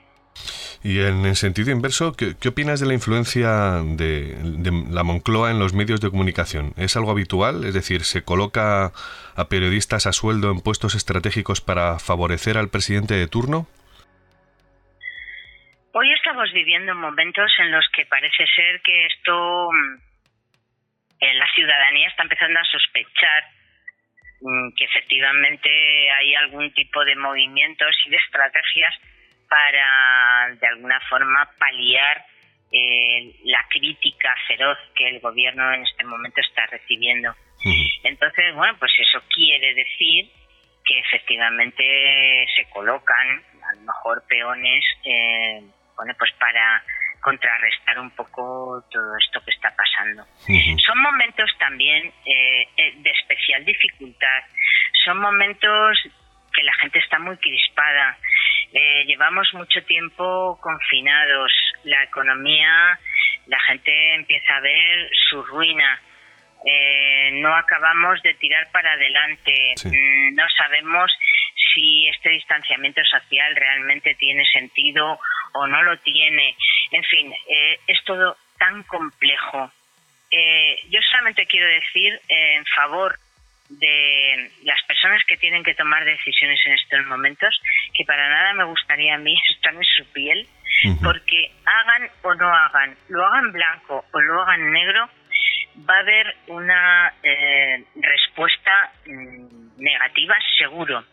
Y en el sentido inverso, ¿qué, opinas de la influencia de, la Moncloa en los medios de comunicación? ¿Es algo habitual? Es decir, ¿se coloca a periodistas a sueldo en puestos estratégicos para favorecer al presidente de turno? Hoy estamos viviendo momentos en los que parece ser que esto, mm, la ciudadanía está empezando a sospechar mm, que efectivamente hay algún tipo de movimientos y de estrategias para de alguna forma paliar eh, la crítica feroz que el gobierno en este momento está recibiendo. Entonces, bueno, pues eso quiere decir que efectivamente se colocan a lo mejor peones, eh, bueno, pues para contrarrestar un poco todo esto que está pasando. Son momentos también eh, de especial dificultad, son momentos que la gente está muy crispada, eh, llevamos mucho tiempo confinados, la economía, la gente empieza a ver su ruina. Eh, no acabamos de tirar para adelante, mm, no sabemos si este distanciamiento social realmente tiene sentido o no lo tiene. En fin, eh, es todo tan complejo. yo solamente quiero decir en favor de las personas que tienen que tomar decisiones en estos momentos, que para nada me gustaría a mí estar en su piel, porque hagan o no hagan, lo hagan blanco o lo hagan negro, va a haber una eh, respuesta mm, negativa seguro.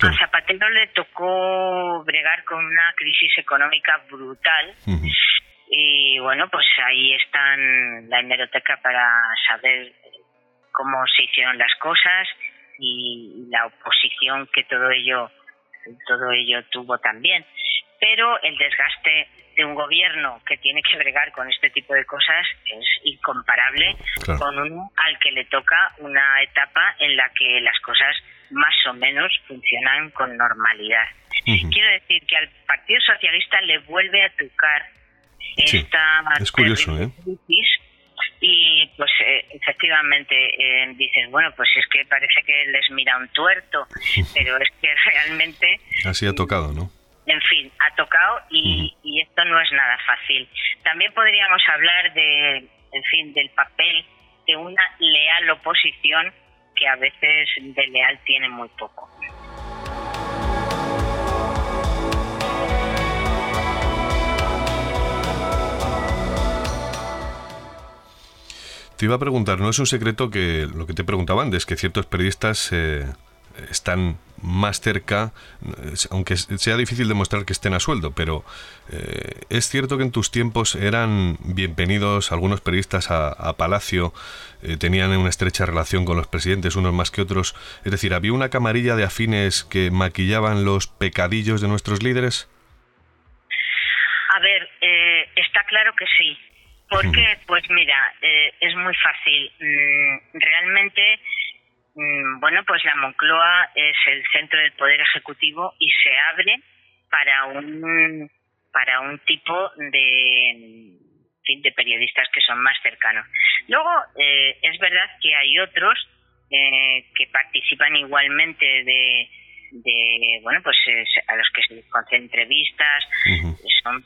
A Zapatero le tocó bregar con una crisis económica brutal. Y bueno, pues ahí están la hemeroteca para saber cómo se hicieron las cosas y la oposición que todo ello todo ello tuvo también pero el desgaste de un gobierno que tiene que bregar con este tipo de cosas es incomparable con uno al que le toca una etapa en la que las cosas más o menos funcionan con normalidad. Quiero decir que al Partido Socialista le vuelve a tocar esta es curioso, ¿eh? y pues eh, efectivamente eh, dices, bueno, pues es que parece que les mira un tuerto, pero es que realmente... Así ha tocado, ¿no? En fin, y esto no es nada fácil. También podríamos hablar de, en fin, del papel de una leal oposición que a veces de leal tiene muy poco. Te iba a preguntar, no es un secreto que lo que te preguntaba antes, que ciertos periodistas eh, están más cerca, aunque sea difícil demostrar que estén a sueldo, pero eh, es cierto que en tus tiempos eran bienvenidos algunos periodistas a, Palacio, eh, tenían una estrecha relación con los presidentes, unos más que otros, es decir, ¿había una camarilla de afines que maquillaban los pecadillos de nuestros líderes? A ver, está claro que sí ¿Por qué? Pues mira, eh, es muy fácil. Mm, realmente, bueno, pues la Moncloa es el centro del poder ejecutivo y se abre para un para un tipo de de periodistas que son más cercanos. Luego eh, es verdad que hay otros eh, que participan igualmente de de bueno pues a los que se conceden entrevistas son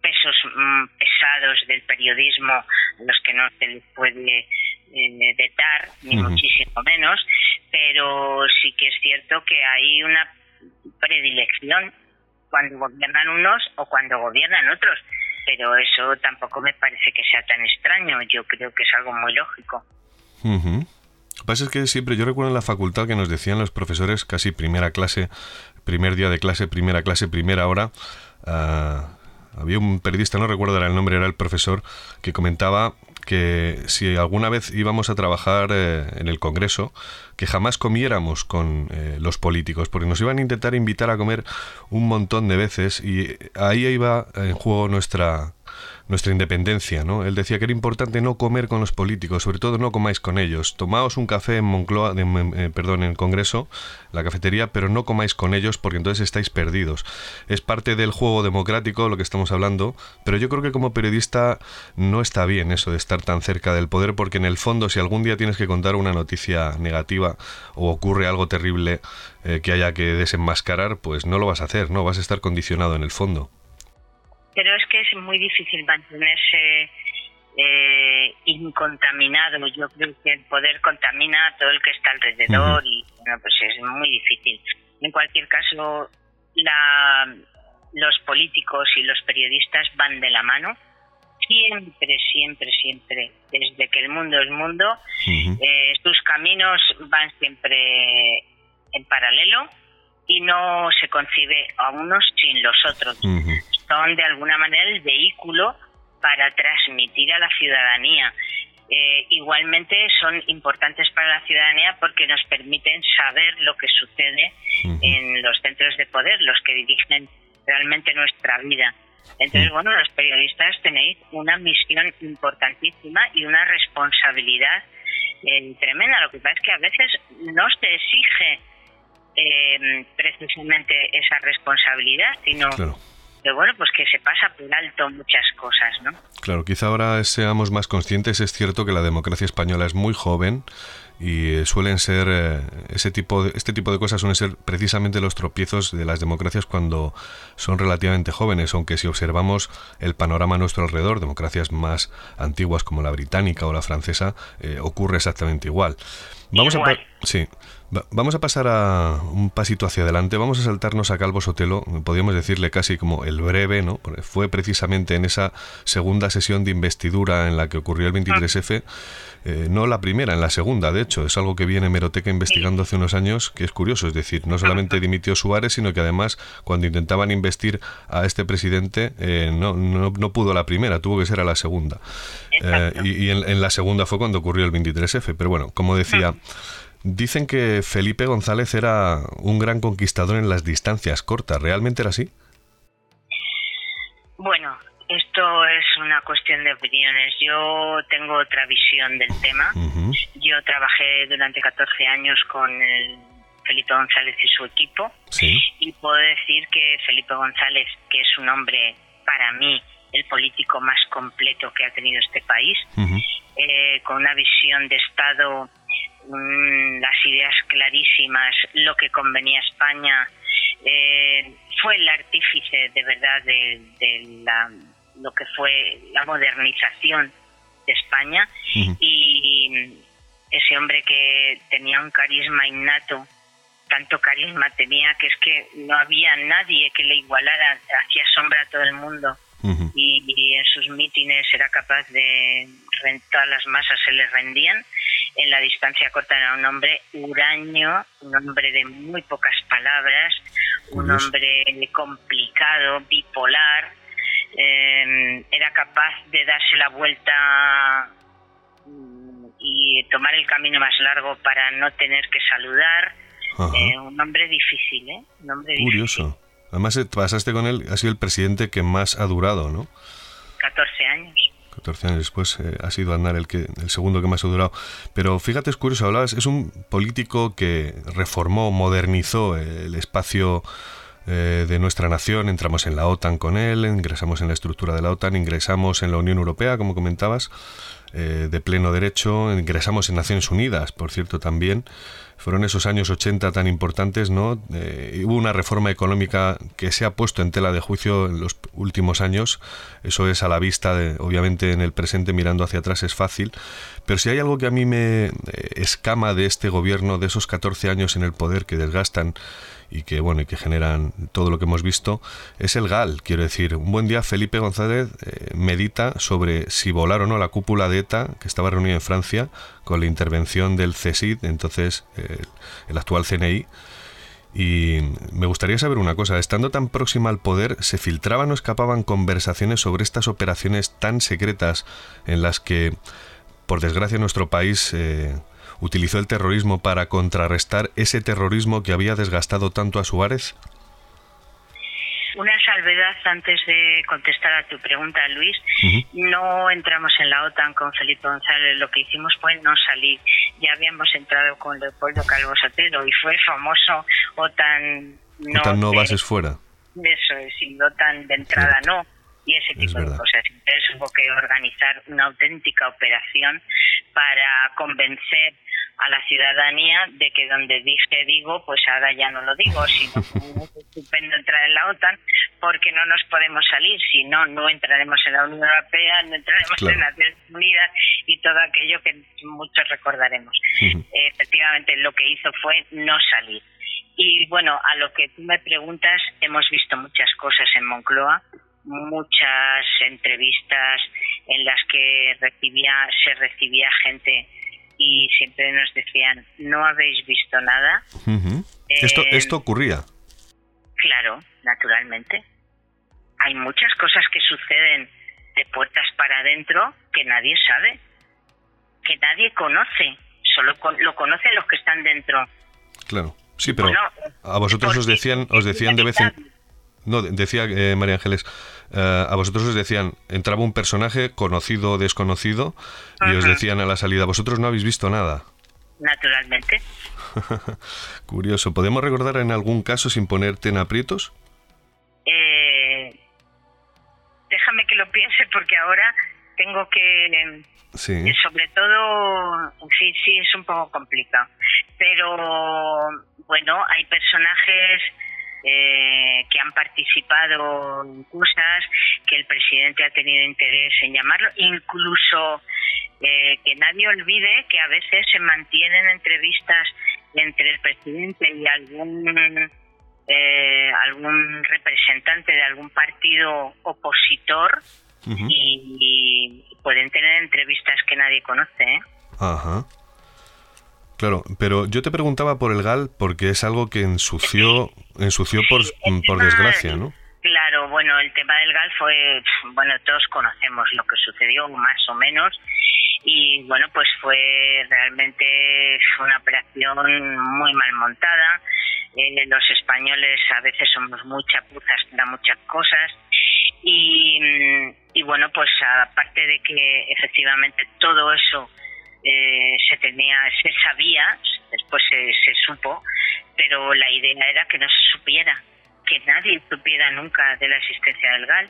pesos mm, pesados del periodismo a los que no se les puede eh, detar ni muchísimo menos pero sí que es cierto que hay una predilección cuando gobiernan unos o cuando gobiernan otros pero eso tampoco me parece que sea tan extraño yo creo que es algo muy lógico lo que pasa es que siempre, yo recuerdo en la facultad que nos decían los profesores casi primera clase, primer día de clase, primera clase, primera hora. Ah, había un periodista, no recuerdo el nombre, era el profesor, que comentaba que si alguna vez íbamos a trabajar eh, en el Congreso, que jamás comiéramos con eh, los políticos, porque nos iban a intentar invitar a comer un montón de veces y ahí iba en juego nuestra nuestra independencia, ¿no? Él decía que era importante no comer con los políticos, sobre todo no comáis con ellos. Tomaos un café en Moncloa, eh, perdón, en el Congreso, la cafetería, pero no comáis con ellos porque entonces estáis perdidos. Es parte del juego democrático lo que estamos hablando, pero yo creo que como periodista no está bien eso de estar tan cerca del poder porque en el fondo si algún día tienes que contar una noticia negativa o ocurre algo terrible eh, que haya que desenmascarar, pues no lo vas a hacer, ¿no? Vas a estar condicionado en el fondo pero es que es muy difícil mantenerse eh, incontaminado. Yo creo que el poder contamina a todo el que está alrededor y bueno, pues es muy difícil. En cualquier caso, la, los políticos y los periodistas van de la mano. Siempre, siempre, siempre, desde que el mundo es mundo, eh, sus caminos van siempre en paralelo y no se concibe a unos sin los otros son de alguna manera el vehículo para transmitir a la ciudadanía. Eh, igualmente son importantes para la ciudadanía porque nos permiten saber lo que sucede en los centros de poder, los que dirigen realmente nuestra vida. Entonces, bueno, los periodistas tenéis una misión importantísima y una responsabilidad eh, tremenda. Lo que pasa es que a veces no se exige eh, precisamente esa responsabilidad, sino bueno, pues que se pasa por alto muchas cosas, ¿no? Claro, quizá ahora seamos más conscientes. Es cierto que la democracia española es muy joven y eh, suelen ser eh, ese tipo de, este tipo de cosas suelen ser precisamente los tropiezos de las democracias cuando son relativamente jóvenes aunque si observamos el panorama a nuestro alrededor democracias más antiguas como la británica o la francesa eh, ocurre exactamente igual vamos a sí vamos a pasar a un pasito hacia adelante. Vamos a saltarnos a Calvo Sotelo, podríamos decirle casi como el breve, ¿no? fue precisamente en esa segunda sesión de investidura en la que ocurrió el 23F, eh, no la primera, en la segunda, de hecho. Es algo que viene Meroteca investigando hace unos años, que es curioso. Es decir, no solamente dimitió Suárez, sino que además, cuando intentaban investir a este presidente, eh, no, no, pudo la primera, tuvo que ser a la segunda. Eh, y, en, en, la segunda fue cuando ocurrió el 23F. Pero bueno, como decía. Dicen que Felipe González era un gran conquistador en las distancias cortas. ¿Realmente era así? Bueno, esto es una cuestión de opiniones. Yo tengo otra visión del tema. Yo trabajé durante 14 años con Felipe González y su equipo. Y puedo decir que Felipe González, que es un hombre para mí el político más completo que ha tenido este país, eh, con una visión de Estado Mm, las ideas clarísimas, lo que convenía a España. Eh, fue el artífice de verdad de, la, lo que fue la modernización de España y ese hombre que tenía un carisma innato, tanto carisma tenía que es que no había nadie que le igualara, hacía sombra a todo el mundo. y, y, en sus mítines era capaz de todas las masas se le rendían en la distancia corta era un hombre huraño, un hombre de muy pocas palabras, un hombre complicado, bipolar, em, era capaz de darse la vuelta mm, y tomar el camino más largo para no tener que saludar. Eh, un hombre difícil, ¿eh? Un hombre Curioso. Además, eh, pasaste con él, ha sido el presidente que más ha durado, ¿no? 14 años. 14 años después eh, ha sido Andar el, que, el segundo que más ha durado. Pero fíjate, es curioso, hablabas, es un político que reformó, modernizó el espacio eh, de nuestra nación. Entramos en la OTAN con él, ingresamos en la estructura de la OTAN, ingresamos en la Unión Europea, como comentabas, eh, de pleno derecho, ingresamos en Naciones Unidas, por cierto, también fueron esos años 80 tan importantes, ¿no? Eh, hubo una reforma económica que se ha puesto en tela de juicio en los últimos años. Eso es a la vista, obviamente en el presente mirando hacia atrás es fácil. Pero si hay algo que a mí me eh, escama de este gobierno, de esos 14 años en el poder que desgastan y que bueno y que generan todo lo que hemos visto es el GAL quiero decir. Un buen día Felipe González eh, medita sobre si volar o no la cúpula de ETA que estaba reunida en Francia con la intervención del CSID entonces eh, el actual CNI y me gustaría saber una cosa, estando tan próxima al poder, ¿se filtraban o escapaban conversaciones sobre estas operaciones tan secretas en las que, por desgracia, nuestro país eh, utilizó el terrorismo para contrarrestar ese terrorismo que había desgastado tanto a Suárez? Una salvedad antes de contestar a tu pregunta, Luis. No entramos en la OTAN con Felipe González. Lo que hicimos fue no salir. Ya habíamos entrado con Leopoldo Calvo Sotelo y fue famoso OTAN no. OTAN no bases fuera. Eso es, y OTAN de entrada no. Y ese tipo de cosas. Entonces hubo que organizar una auténtica operación para convencer a la ciudadanía de que donde dije digo, pues ahora ya no lo digo, sino es estupendo entrar en la OTAN porque no nos podemos salir, si no, no entraremos en la Unión Europea, no entraremos en las Naciones Unidas y todo aquello que muchos recordaremos. Efectivamente, lo que hizo fue no salir. Y bueno, a lo que tú me preguntas, hemos visto muchas cosas en Moncloa, muchas entrevistas en las que recibía, se recibía gente y siempre nos decían, no habéis visto nada. esto, eh, esto ocurría. Claro, naturalmente. Hay muchas cosas que suceden de puertas para adentro que nadie sabe, que nadie conoce, solo lo conocen los que están dentro. Claro, sí, pero a vosotros os decían, os decían de vez en no, decía eh, María Ángeles, eh, a vosotros os decían, entraba un personaje conocido o desconocido y os decían a la salida, vosotros no habéis visto nada. Naturalmente. Curioso. ¿Podemos recordar en algún caso sin ponerte en aprietos? Eh, déjame que lo piense porque ahora tengo que... Sí. Sobre todo, sí, sí, es un poco complicado. Pero bueno, hay personajes eh, que han participado en cosas, que el presidente ha tenido interés en llamarlo, incluso eh, que nadie olvide que a veces se mantienen entrevistas entre el presidente y algún eh, algún representante de algún partido opositor y, pueden tener entrevistas que nadie conoce. Ajá. Claro, pero yo te preguntaba por el GAL porque es algo que ensució, ensució por, por desgracia, ¿no? Claro, bueno, el tema del GAL fue, bueno, todos conocemos lo que sucedió, más o menos, y bueno, pues fue realmente una operación muy mal montada. Eh, los españoles a veces somos muy chapuzas para muchas cosas, y, y bueno, pues aparte de que efectivamente todo eso eh, se tenía, se sabía, después se, se supo, pero la idea era que no se supiera, que nadie supiera nunca de la existencia del GAL.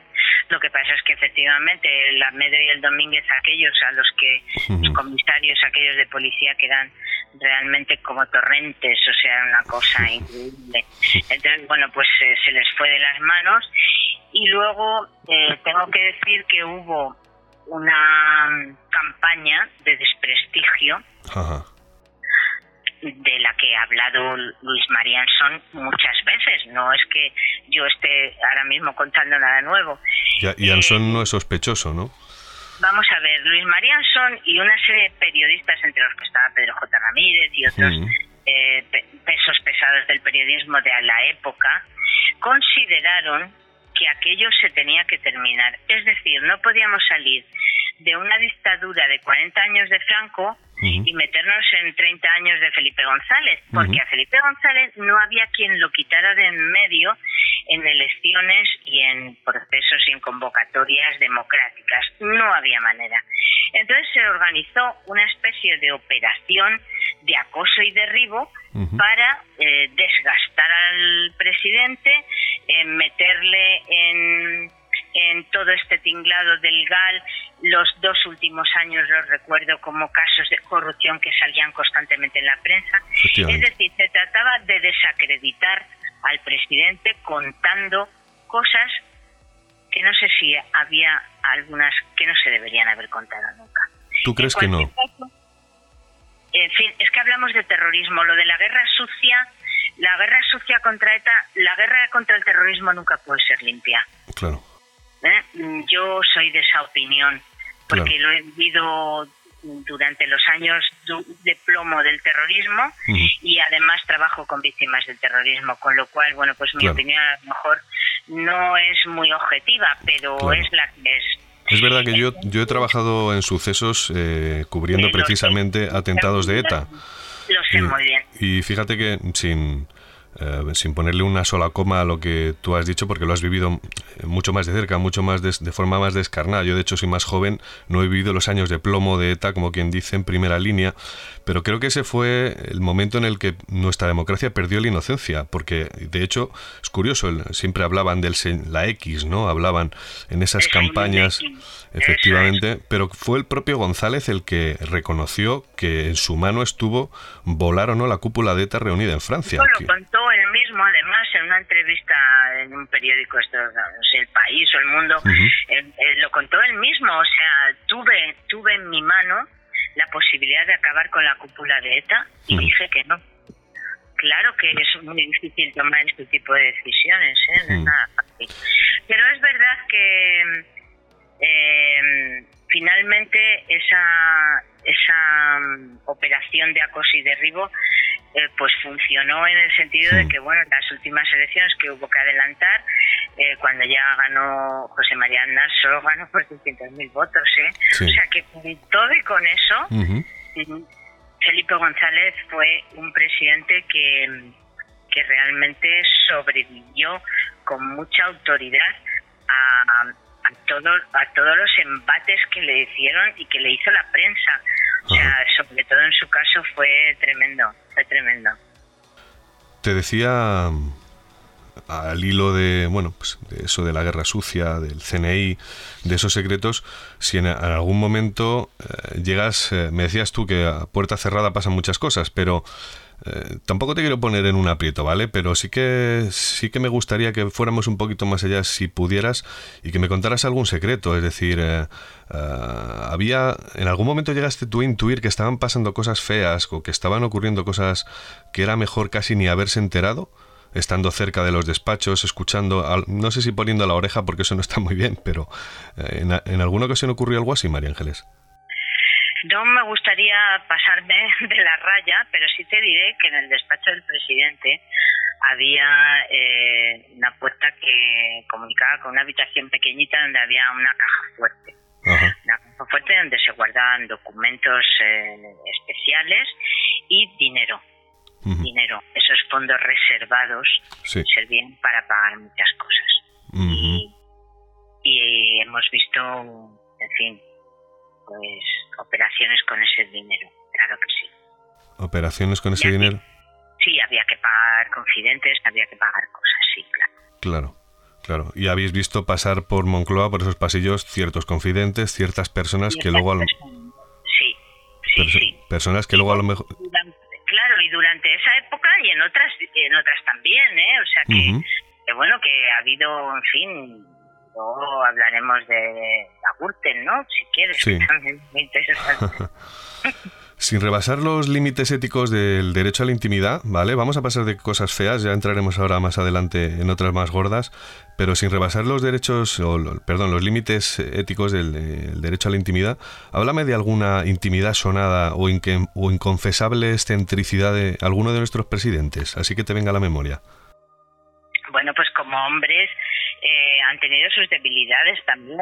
Lo que pasa es que efectivamente el Almedo y el Domínguez, aquellos a los que, los comisarios, aquellos de policía que eran realmente como torrentes, o sea, una cosa increíble. Entonces, bueno, pues eh, se les fue de las manos y luego eh, tengo que decir que hubo una campaña de desprestigio de la que ha hablado Luis Marianson muchas veces. No es que yo esté ahora mismo contando nada nuevo. y Anson eh, no es sospechoso, ¿no? Vamos a ver, Luis Marianson y una serie de periodistas, entre los que estaba Pedro J. Ramírez y otros eh, pesos pesados del periodismo de la época, consideraron que aquello se tenía que terminar. Es decir, no podíamos salir de una dictadura de 40 años de Franco y meternos en 30 años de Felipe González, porque a Felipe González no había quien lo quitara de en medio en elecciones y en procesos y en convocatorias democráticas. No había manera. Entonces se organizó una especie de operación de acoso y derribo para eh, desgastar al presidente, eh, meterle en en todo este tinglado del GAL. Los dos últimos años los recuerdo como casos de corrupción que salían constantemente en la prensa. Es decir, se trataba de desacreditar al presidente contando cosas que no sé si había algunas que no se deberían haber contado nunca. ¿Tú crees que no? en fin, es que hablamos de terrorismo. Lo de la guerra sucia, la guerra sucia contra ETA, la guerra contra el terrorismo nunca puede ser limpia. Claro. ¿Eh? Yo soy de esa opinión, porque lo he vivido durante los años de plomo del terrorismo y además trabajo con víctimas del terrorismo, con lo cual, bueno, pues mi opinión a lo mejor no es muy objetiva, pero es la que es. Es verdad que yo, yo he trabajado en sucesos eh, cubriendo precisamente atentados de ETA. Lo sé muy bien. Y fíjate que sin eh, sin ponerle una sola coma a lo que tú has dicho, porque lo has vivido mucho más de cerca, mucho más de, forma más descarnada. Yo, de hecho, soy más joven, no he vivido los años de plomo de ETA, como quien dice, en primera línea, pero creo que ese fue el momento en el que nuestra democracia perdió la inocencia, porque, de hecho, es curioso, siempre hablaban de la X, ¿no? Hablaban en esas campañas, efectivamente, pero fue el propio González el que reconoció que en su mano estuvo volar o no la cúpula de ETA reunida en Francia él mismo, además, en una entrevista en un periódico, esto, no sé, El País o El Mundo, lo contó él mismo. O sea, tuve, tuve en mi mano la posibilidad de acabar con la cúpula de ETA y dije que no. Claro que es muy difícil tomar este tipo de decisiones, ¿eh? no es nada fácil. Pero es verdad que eh, finalmente esa, esa mm, operación de acoso y derribo eh, pues funcionó en el sentido de que, bueno, las últimas elecciones que hubo que adelantar, eh, cuando ya ganó José María Aznar, solo ganó por 600.000 votos, ¿eh? O sea que con todo y con eso, Felipe González fue un presidente que, que realmente sobrevivió con mucha autoridad a, a, todo, a todos los embates que le hicieron y que le hizo la prensa. O sea, sobre todo en su caso fue tremendo, fue tremendo. Te decía al hilo de, bueno, pues de eso de la guerra sucia, del CNI, de esos secretos, si en, algún momento eh, llegas, eh, me decías tú que a puerta cerrada pasan muchas cosas, pero eh, tampoco te quiero poner en un aprieto, ¿vale? Pero sí que sí que me gustaría que fuéramos un poquito más allá si pudieras y que me contaras algún secreto. Es decir, eh, eh, había en algún momento llegaste tú a intuir que estaban pasando cosas feas o que estaban ocurriendo cosas que era mejor casi ni haberse enterado, estando cerca de los despachos, escuchando, no sé si poniendo la oreja porque eso no está muy bien, pero en alguna ocasión ocurrió algo así, María Ángeles. No me gustaría pasarme de la raya, pero sí te diré que en el despacho del presidente había eh, una puerta que comunicaba con una habitación pequeñita donde había una caja fuerte. Una caja fuerte donde se guardaban documentos eh, especiales y dinero. Dinero. Esos fondos reservados servían para pagar muchas cosas. y hemos visto, en fin, pues operaciones con ese dinero, claro que sí. ¿Operaciones con ese dinero? Sí, había que pagar confidentes, había que pagar cosas, sí, claro. Claro. Claro, y habéis visto pasar por Moncloa, por esos pasillos, ciertos confidentes, ciertas personas que luego a lo Sí, sí, sí. Personas que luego a lo mejor... claro, y durante esa época y en otras en otras también, ¿eh? O sea que, que bueno, que ha habido, en fin, Luego hablaremos de Agurten, ¿no? Si quieres, sí. también Sin rebasar los límites éticos del derecho a la intimidad, ¿vale? Vamos a pasar de cosas feas, ya entraremos ahora más adelante en otras más gordas, pero sin rebasar los derechos, o, perdón, los límites éticos del, derecho a la intimidad, háblame de alguna intimidad sonada o, o inconfesable excentricidad de alguno de nuestros presidentes, así que te venga a la memoria. Bueno, pues como hombres, eh, han tenido sus debilidades también,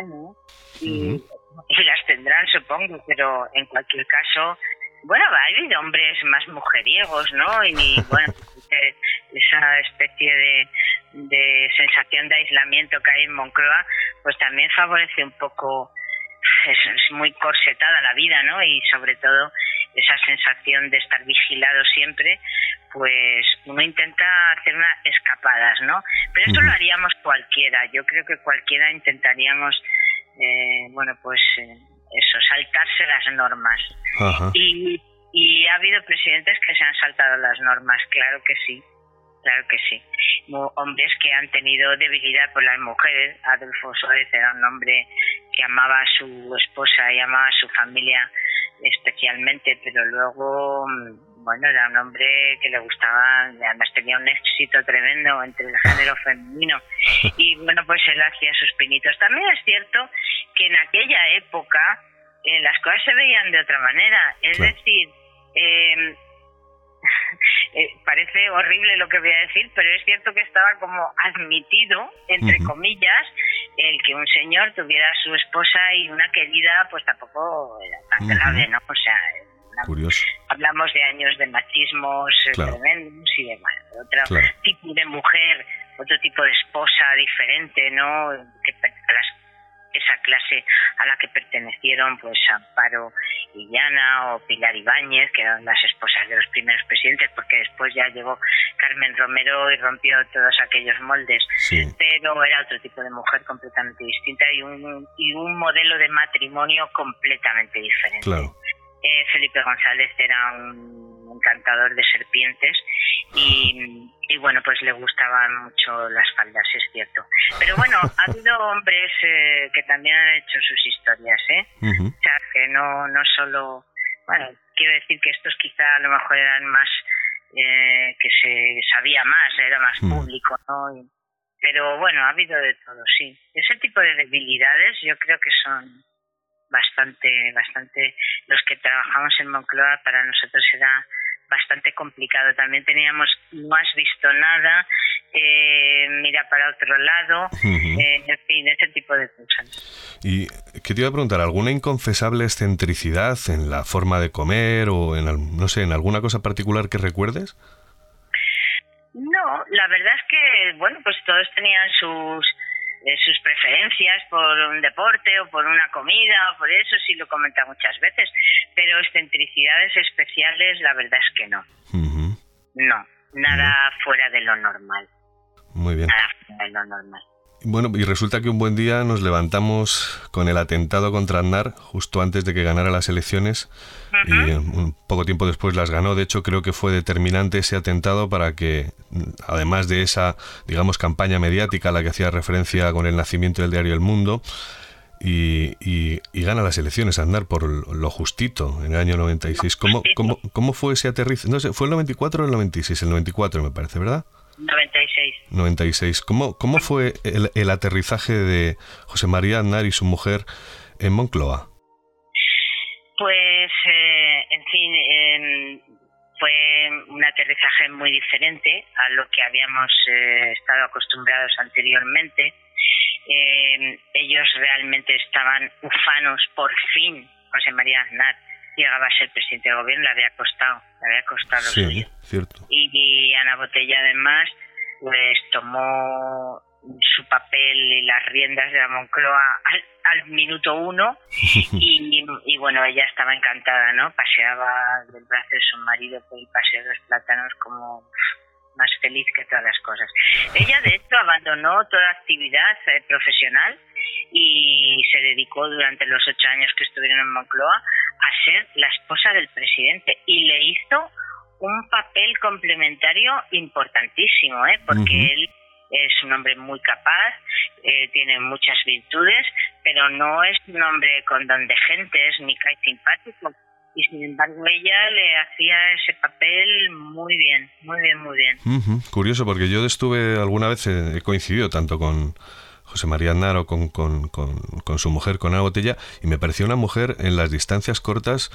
y, las tendrán, supongo, pero en cualquier caso, bueno, ha habido hombres más mujeriegos, ¿no? Y bueno, eh, esa especie de, de sensación de aislamiento que hay en Moncloa, pues también favorece un poco, es, es muy corsetada la vida, ¿no? Y sobre todo esa sensación de estar vigilado siempre, pues uno intenta hacer unas escapadas, ¿no? Pero eso lo haríamos cualquiera. Yo creo que cualquiera intentaríamos, eh, bueno, pues eh, eso, saltarse las normas. Y, y ha habido presidentes que se han saltado las normas, claro que sí. Claro que sí. Hombres que han tenido debilidad por las mujeres. Adolfo Suárez era un hombre que amaba a su esposa y amaba a su familia especialmente, pero luego, mm, bueno, era un hombre que le gustaba, además tenía un éxito tremendo entre el género femenino. Y bueno, pues él hacía sus pinitos. También es cierto que en aquella época eh, las cosas se veían de otra manera. Es decir, eh, eh, parece horrible lo que voy a decir, pero es cierto que estaba como admitido, entre comillas, el que un señor tuviera a su esposa y una querida, pues tampoco era tan grave, ¿no? O sea, Curioso. Hablamos de años de machismos eh, tremendos y de otro tipo de mujer, otro tipo de esposa diferente, ¿no? Que a las esa clase a la que pertenecieron pues Amparo Illana o Pilar Ibáñez, que eran las esposas de los primeros presidentes, porque después ya llegó Carmen Romero y rompió todos aquellos moldes, pero era otro tipo de mujer completamente distinta y un, y un modelo de matrimonio completamente diferente. Eh, Felipe González era un encantador de serpientes y, y, bueno, pues le gustaban mucho las faldas, es cierto. Pero bueno, ha habido hombres eh, que también han hecho sus historias, ¿eh? O sea, que no, no solo, bueno, quiero decir que estos quizá a lo mejor eran más, eh, que se sabía más, era más público, ¿no? pero bueno, ha habido de todo, sí. Ese tipo de debilidades yo creo que son bastante, bastante, los que trabajamos en Moncloa para nosotros era bastante complicado. También teníamos, no has visto nada, eh, mira para otro lado, eh, en fin, ese tipo de cosas. ¿Y qué te iba a preguntar? ¿Alguna inconfesable excentricidad en la forma de comer o en, no sé, en alguna cosa particular que recuerdes? No, la verdad es que, bueno, pues todos tenían sus sus preferencias por un deporte o por una comida o por eso, sí lo comenta muchas veces, pero excentricidades especiales la verdad es que no. No, nada fuera de lo normal. Muy bien. Nada fuera de lo normal. Bueno, y resulta que un buen día nos levantamos con el atentado contra Aznar justo antes de que ganara las elecciones y un poco tiempo después las ganó. De hecho, creo que fue determinante ese atentado para que, además de esa, digamos, campaña mediática a la que hacía referencia con el nacimiento del diario El Mundo, y, y, gana las elecciones Aznar por lo justito en el año 96. ¿Cómo, cómo, cómo fue ese aterrizaje? No sé, ¿fue el 94 o el 96? El 94 me parece, ¿verdad? 96. 96. ¿Cómo, cómo fue el, el aterrizaje de José María Aznar y su mujer en Moncloa? Pues, eh, en fin, eh, fue un aterrizaje muy diferente a lo que habíamos eh, estado acostumbrados anteriormente. Eh, ellos realmente estaban ufanos, por fin, José María Aznar llegaba a ser presidente del gobierno, le había costado, le había costado sí, Cierto. Y, Ana Botella además pues tomó su papel y las riendas de la Moncloa al, minuto uno y, y, bueno, ella estaba encantada, ¿no? Paseaba del brazo de su marido por el paseo de los plátanos como más feliz que todas las cosas. Ella de hecho abandonó toda actividad eh, profesional y se dedicó durante los ocho años que estuvieron en Moncloa a ser la esposa del presidente y le hizo un papel complementario importantísimo, ¿eh? porque él es un hombre muy capaz, eh, tiene muchas virtudes, pero no es un hombre con don de gentes ni cae simpático. Y sin embargo ella le hacía ese papel muy bien, muy bien, muy bien. Curioso, porque yo estuve alguna vez, he coincidido tanto con José María Naro con, con, con, su mujer, con Ana Botella, y me pareció una mujer en las distancias cortas,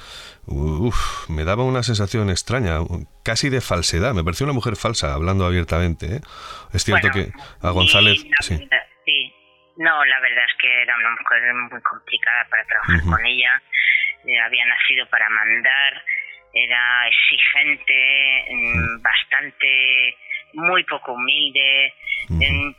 me daba una sensación extraña, casi de falsedad, me pareció una mujer falsa, hablando abiertamente. ¿eh? Es cierto que a González... Sí, sí. No, la verdad es que era una mujer muy complicada para trabajar con ella, eh, había nacido para mandar, era exigente, mm, bastante muy poco humilde,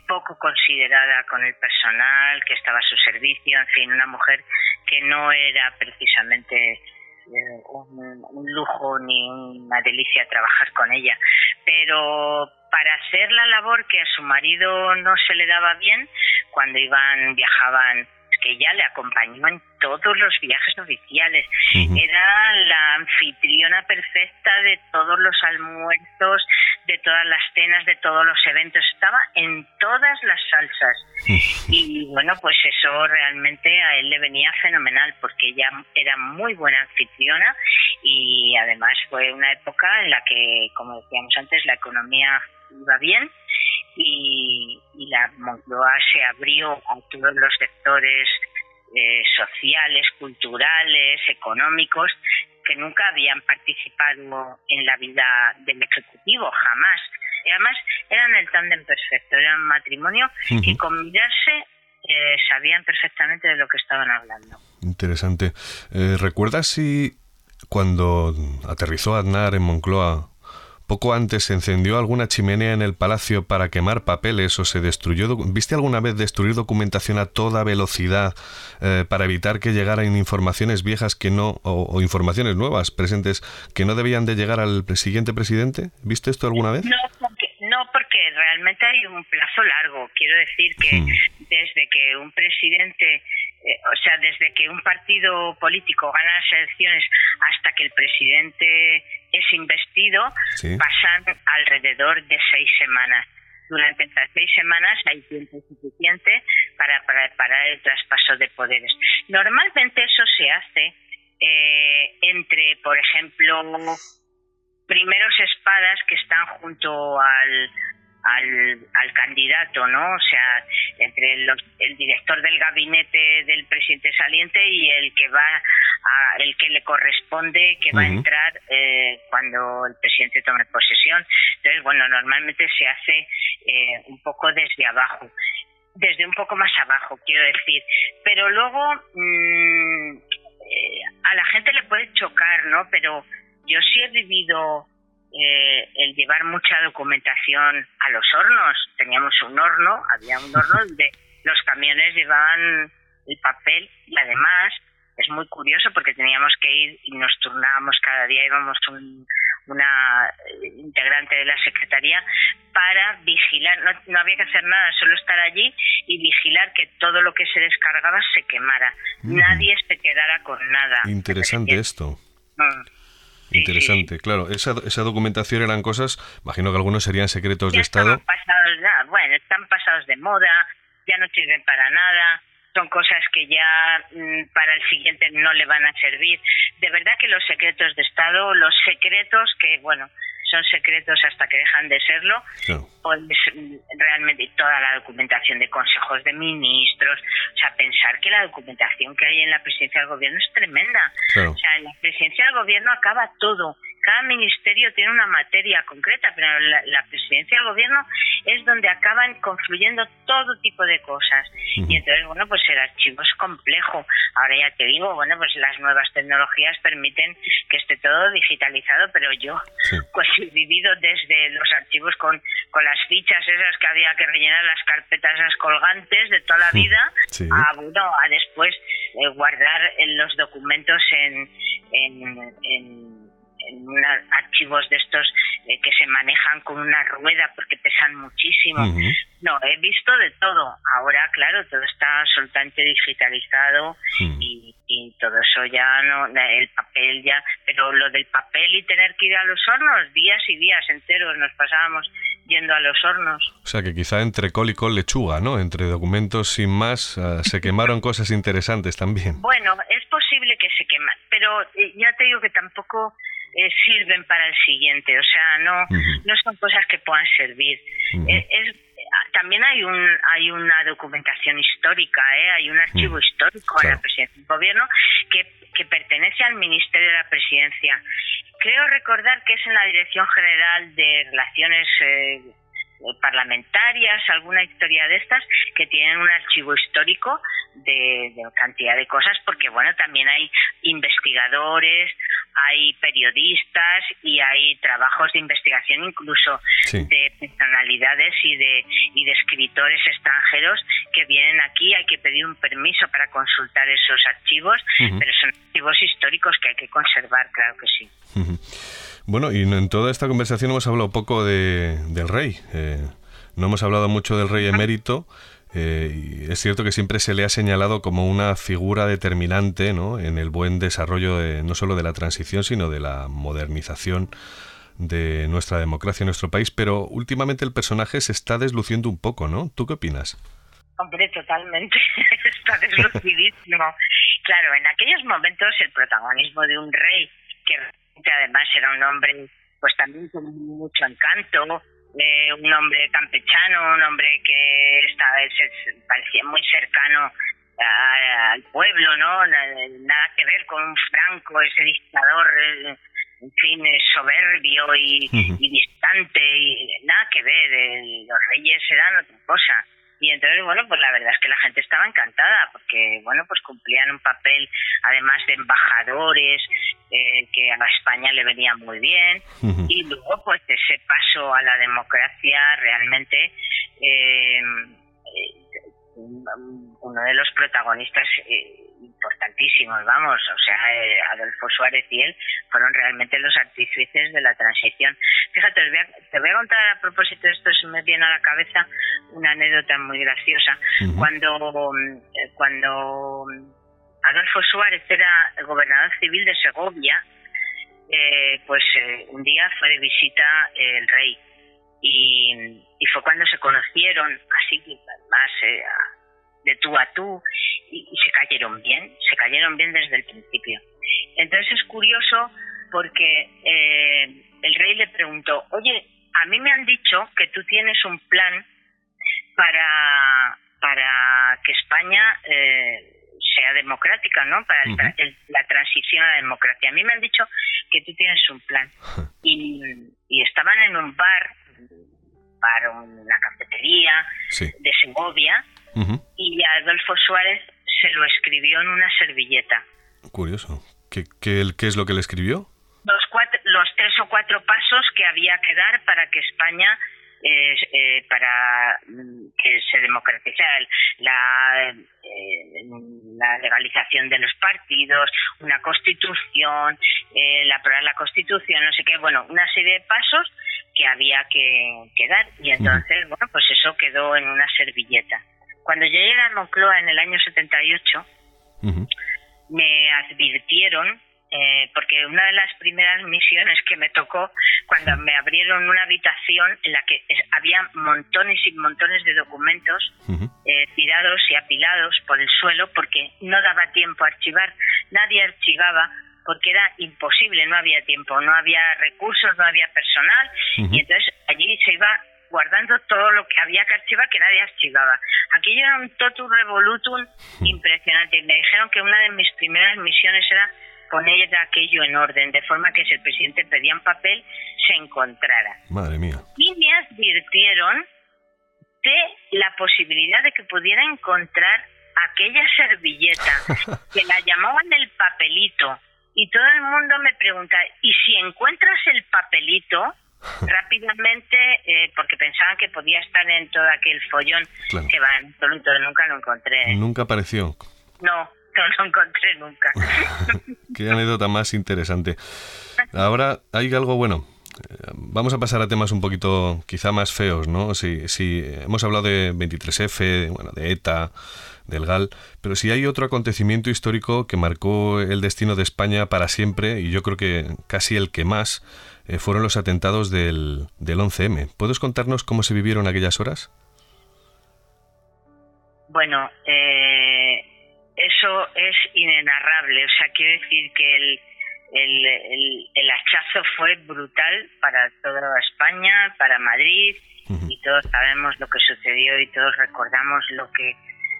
poco considerada con el personal que estaba a su servicio, en fin, una mujer que no era precisamente eh, un, lujo ni una delicia trabajar con ella, pero para hacer la labor que a su marido no se le daba bien, cuando iban, viajaban que ella le acompañó en todos los viajes oficiales. Era la anfitriona perfecta de todos los almuerzos, de todas las cenas, de todos los eventos. Estaba en todas las salsas. Y bueno, pues eso realmente a él le venía fenomenal porque ella era muy buena anfitriona y además fue una época en la que, como decíamos antes, la economía iba bien y, la Moncloa se abrió a todos los sectores eh, sociales, culturales, económicos, que nunca habían participado en la vida del Ejecutivo, jamás. Y además eran el tándem perfecto, eran un matrimonio y con mirarse eh, sabían perfectamente de lo que estaban hablando. Interesante. Eh, ¿Recuerdas si cuando aterrizó Aznar en Moncloa, poco antes se encendió alguna chimenea en el palacio para quemar papeles o se destruyó. ¿Viste alguna vez destruir documentación a toda velocidad eh, para evitar que llegaran informaciones viejas que no o, informaciones nuevas presentes que no debían de llegar al siguiente presidente? ¿Viste esto alguna vez? No, porque, no, porque realmente hay un plazo largo. Quiero decir que hmm. desde que un presidente eh, o sea, desde que un partido político gana las elecciones hasta que el presidente es investido, pasan alrededor de seis semanas. Durante estas seis semanas hay tiempo suficiente para preparar el traspaso de poderes. Normalmente eso se hace eh, entre, por ejemplo, primeros espadas que están junto al, al, al candidato, ¿no? O sea, entre el director del gabinete del presidente saliente y el que va a, el que le corresponde que va a entrar eh, cuando el presidente tome posesión. Entonces, bueno, normalmente se hace eh, un poco desde abajo, desde un poco más abajo, quiero decir. Pero luego mm, eh, a la gente le puede chocar, ¿no? Pero yo sí he vivido eh, el llevar mucha documentación a los hornos. Teníamos un horno, había un horno donde los camiones llevaban el papel y además es muy curioso porque teníamos que ir y nos turnábamos cada día, íbamos una eh, integrante de la secretaría para vigilar, no, había que hacer nada, solo estar allí y vigilar que todo lo que se descargaba se quemara, nadie se quedara con nada. Interesante esto. Mm. Interesante, claro. Esa, esa documentación eran cosas, imagino que algunos serían secretos de Estado. Pasados, bueno, están pasados de moda, ya no sirven para nada, son cosas que ya mm, para el siguiente no le van a servir. De verdad que los secretos de Estado, los secretos que, bueno, son secretos hasta que dejan de serlo, pues realmente toda la documentación de consejos de ministros, o sea, pensar que la documentación que hay en la presidencia del gobierno es tremenda. O sea, en la presidencia del gobierno acaba todo cada ministerio tiene una materia concreta, pero la, presidencia del gobierno es donde acaban confluyendo todo tipo de cosas. Y entonces, bueno, pues el archivo es complejo. Ahora ya te digo, bueno, pues las nuevas tecnologías permiten que esté todo digitalizado, pero yo pues he vivido desde los archivos con, con las fichas esas que había que rellenar las carpetas esas colgantes de toda la vida, a, bueno, a después eh, guardar los documentos en, en en archivos de estos eh, que se manejan con una rueda porque pesan muchísimo. No, he visto de todo. Ahora, claro, todo está absolutamente digitalizado y, todo eso ya no, el papel ya, pero lo del papel y tener que ir a los hornos, días y días enteros nos pasábamos yendo a los hornos. O sea que quizá entre col y col lechuga, ¿no? Entre documentos sin más ah, se quemaron cosas interesantes también. Bueno, es posible que se queman, pero eh, ya te digo que tampoco eh, sirven para el siguiente, o sea, no, no son cosas que puedan servir. Eh, es, también hay un hay una documentación histórica, ¿eh? hay un archivo histórico en la presidencia del gobierno que, que pertenece al Ministerio de la Presidencia. Creo recordar que es en la Dirección General de Relaciones eh, parlamentarias, alguna historia de estas, que tienen un archivo histórico de, cantidad de cosas, porque bueno, también hay investigadores, hay periodistas y hay trabajos de investigación incluso de personalidades y de, y de escritores extranjeros que vienen aquí, hay que pedir un permiso para consultar esos archivos, pero son archivos históricos que hay que conservar, claro que sí. Bueno, y en toda esta conversación hemos hablado poco de, del rey. Eh, no hemos hablado mucho del rey emérito. Eh, es cierto que siempre se le ha señalado como una figura determinante ¿no? en el buen desarrollo de, no solo de la transición, sino de la modernización de nuestra democracia en nuestro país, pero últimamente el personaje se está desluciendo un poco, ¿no? ¿Tú qué opinas? Hombre, totalmente. está deslucidísimo. claro, en aquellos momentos el protagonismo de un rey, que además era un hombre pues también con mucho encanto, eh, un hombre campechano, un hombre que estaba, parecía muy cercano al pueblo, ¿no? Nada que ver con un Franco, ese dictador, eh, en fin, soberbio y, distante, y nada que ver. los reyes eran otra cosa. Y entonces, bueno, pues la verdad es que la gente estaba encantada porque, bueno, pues cumplían un papel, además de embajadores, eh, que a España le venía muy bien. Y luego, pues ese paso a la democracia realmente eh, uno de los protagonistas eh, importantísimos, vamos, o sea, eh, Adolfo Suárez y él fueron realmente los artífices de la transición. Fíjate, te voy a, contar a propósito de esto, se me viene a la cabeza una anécdota muy graciosa. Cuando, eh, cuando Adolfo Suárez era gobernador civil de Segovia, pues un día fue de visita el rey y, fue cuando se conocieron, así más eh, de tú a tú, y, se cayeron bien, se cayeron bien desde el principio. Entonces es curioso porque eh, el rey le preguntó, oye, a mí me han dicho que tú tienes un plan para, para que España eh, sea democrática, ¿no? Para la transición a la democracia. A mí me han dicho que tú tienes un plan. Y, y estaban en un bar para una cafetería de Segovia y Adolfo Suárez se lo escribió en una servilleta. Curioso. ¿Qué, qué, qué es lo que le escribió? Los, cuatro, los tres o cuatro pasos que había que dar para que España eh, eh, para mm, que se democratizara la, eh, la legalización de los partidos, una constitución, la aprobar la constitución, no sé qué, bueno, una serie de pasos que había que, dar. Y entonces, bueno, pues eso quedó en una servilleta. Cuando yo llegué a Moncloa en el año 78, me advirtieron eh, porque una de las primeras misiones que me tocó cuando me abrieron una habitación en la que había montones y montones de documentos eh, tirados y apilados por el suelo porque no daba tiempo a archivar, nadie archivaba porque era imposible, no había tiempo, no había recursos, no había personal y entonces allí se iba guardando todo lo que había que archivar que nadie archivaba. Aquello era un totum revolutum impresionante. Me dijeron que una de mis primeras misiones era poner aquello en orden, de forma que si el presidente pedía un papel, se encontrara. Madre mía. Y me advirtieron de la posibilidad de que pudiera encontrar aquella servilleta, que la llamaban el papelito. Y todo el mundo me pregunta, ¿y si encuentras el papelito? rápidamente, eh, porque pensaban que podía estar en todo aquel follón, que va en absoluto, nunca lo encontré. Nunca apareció. No, no lo encontré nunca. Qué anécdota más interesante. Ahora hay algo bueno. Eh, vamos a pasar a temas un poquito quizá más feos, ¿no? Si, si hemos hablado de 23F, bueno, de ETA, del GAL, pero si hay otro acontecimiento histórico que marcó el destino de España para siempre, y yo creo que casi el que más, eh, fueron los atentados del, del 11M. ¿Puedes contarnos cómo se vivieron aquellas horas? Bueno, eh, eso es inenarrable. O sea, quiero decir que el, el, el, hachazo fue brutal para toda España, para Madrid, y todos sabemos lo que sucedió y todos recordamos lo que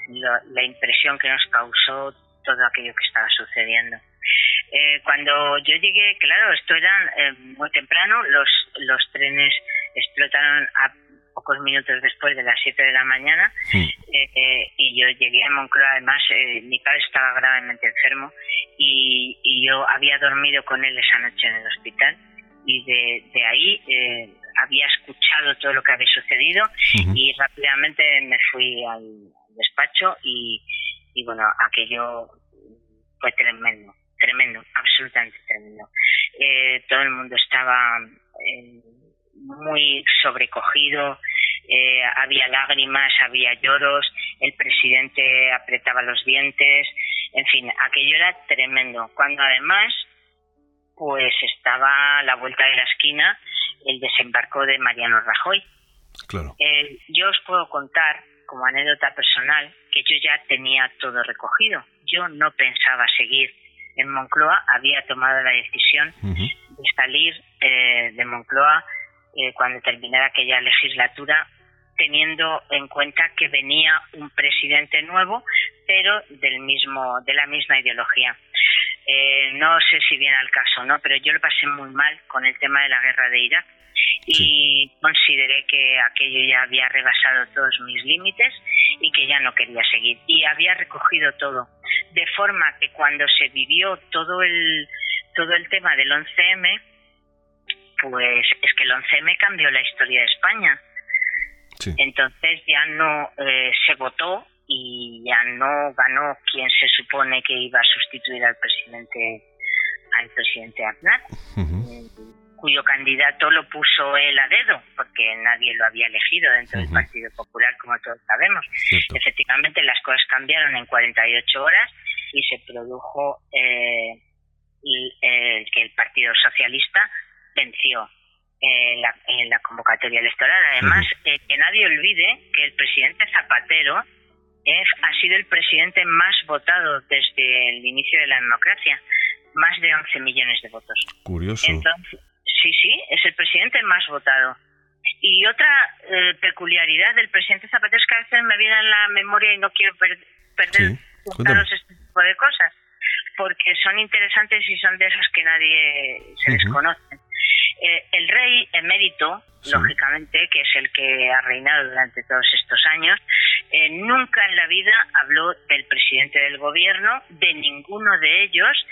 la impresión que nos causó todo aquello que estaba sucediendo. Eh, cuando yo llegué, claro, esto era eh, muy temprano, los, los trenes explotaron a pocos minutos después de las 7 de la mañana eh, y yo llegué a Moncloa, además mi padre estaba gravemente enfermo y, y, yo había dormido con él esa noche en el hospital y de, de ahí había escuchado todo lo que había sucedido y rápidamente me fui al despacho y, y bueno, aquello fue tremendo tremendo, absolutamente tremendo. Eh, todo el mundo estaba eh, muy sobrecogido, eh, había lágrimas, había lloros, el presidente apretaba los dientes, en fin, aquello era tremendo. Cuando además, pues estaba a la vuelta de la esquina el desembarco de Mariano Rajoy. Claro. yo os puedo contar, como anécdota personal, que yo ya tenía todo recogido. Yo no pensaba seguir en Moncloa había tomado la decisión de salir eh, de Moncloa eh, cuando terminara aquella legislatura, teniendo en cuenta que venía un presidente nuevo, pero del mismo, de la misma ideología. Eh, no sé si viene al caso, ¿no? Pero yo lo pasé muy mal con el tema de la guerra de Irak y consideré que aquello ya había rebasado todos mis límites y que ya no quería seguir. Y había recogido todo. De forma que cuando se vivió todo el, todo el tema del 11M, pues es que el 11M cambió la historia de España. Entonces ya no eh, se votó y ya no ganó quien se supone que iba a sustituir al presidente al presidente Aznar cuyo candidato lo puso él a dedo, porque nadie lo había elegido dentro del Partido Popular, como todos sabemos. Efectivamente, las cosas cambiaron en 48 horas y se produjo eh, que el Partido Socialista venció en la, convocatoria electoral. Además, eh, que nadie olvide que el presidente Zapatero ha sido el presidente más votado desde el inicio de la democracia, más de 11 millones de votos. Curioso. Entonces, Sí, sí, es el presidente más votado. Y otra eh, peculiaridad del presidente Zapatero es que a veces me viene en la memoria y no quiero perder este tipo de cosas, porque son interesantes y son de esas que nadie se desconoce. Eh, el rey emérito, lógicamente, que es el que ha reinado durante todos estos años, eh, nunca en la vida habló del presidente del gobierno, de ninguno de ellos,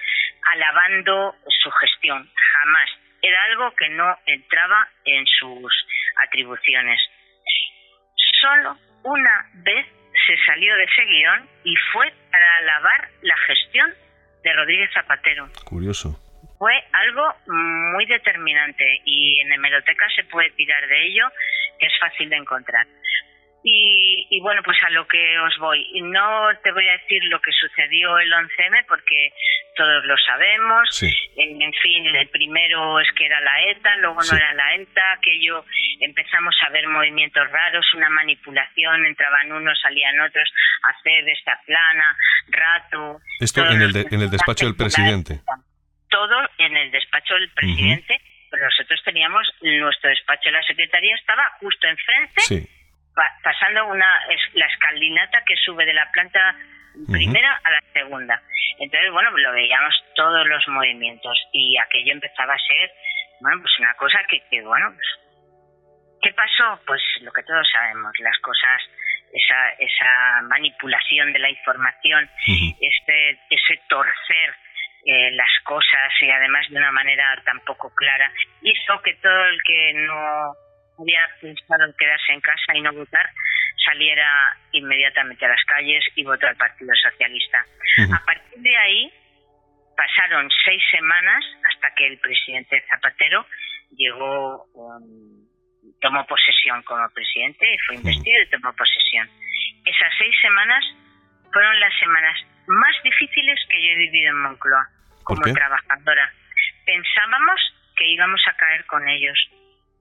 alabando su gestión, jamás era algo que no entraba en sus atribuciones. Solo una vez se salió de ese guion y fue para alabar la gestión de Rodríguez Zapatero. Curioso. Fue algo muy determinante y en hemeroteca se puede tirar de ello, que es fácil de encontrar. Y, bueno, pues a lo que os voy. No te voy a decir lo que sucedió el 11M porque todos lo sabemos. En, fin, el primero es que era la ETA, luego no era la ETA, aquello empezamos a ver movimientos raros, una manipulación, entraban unos, salían otros, hacer esta plana, rato. Esto en el, en el despacho del presidente. Todo en el despacho del presidente, pero nosotros teníamos nuestro despacho de la secretaría, estaba justo enfrente. Sí pasando una la escalinata que sube de la planta primera a la segunda. Entonces, bueno, lo veíamos todos los movimientos y aquello empezaba a ser, bueno, pues una cosa que, que bueno, pues, ¿qué pasó? Pues lo que todos sabemos, las cosas, esa, esa manipulación de la información, este, ese torcer eh, las cosas y además de una manera tan poco clara, hizo que todo el que no había pensado en quedarse en casa y no votar, saliera inmediatamente a las calles y votó al Partido Socialista. A partir de ahí pasaron seis semanas hasta que el presidente Zapatero llegó, um, tomó posesión como presidente y fue investido y tomó posesión. Esas seis semanas fueron las semanas más difíciles que yo he vivido en Moncloa como trabajadora. Pensábamos que íbamos a caer con ellos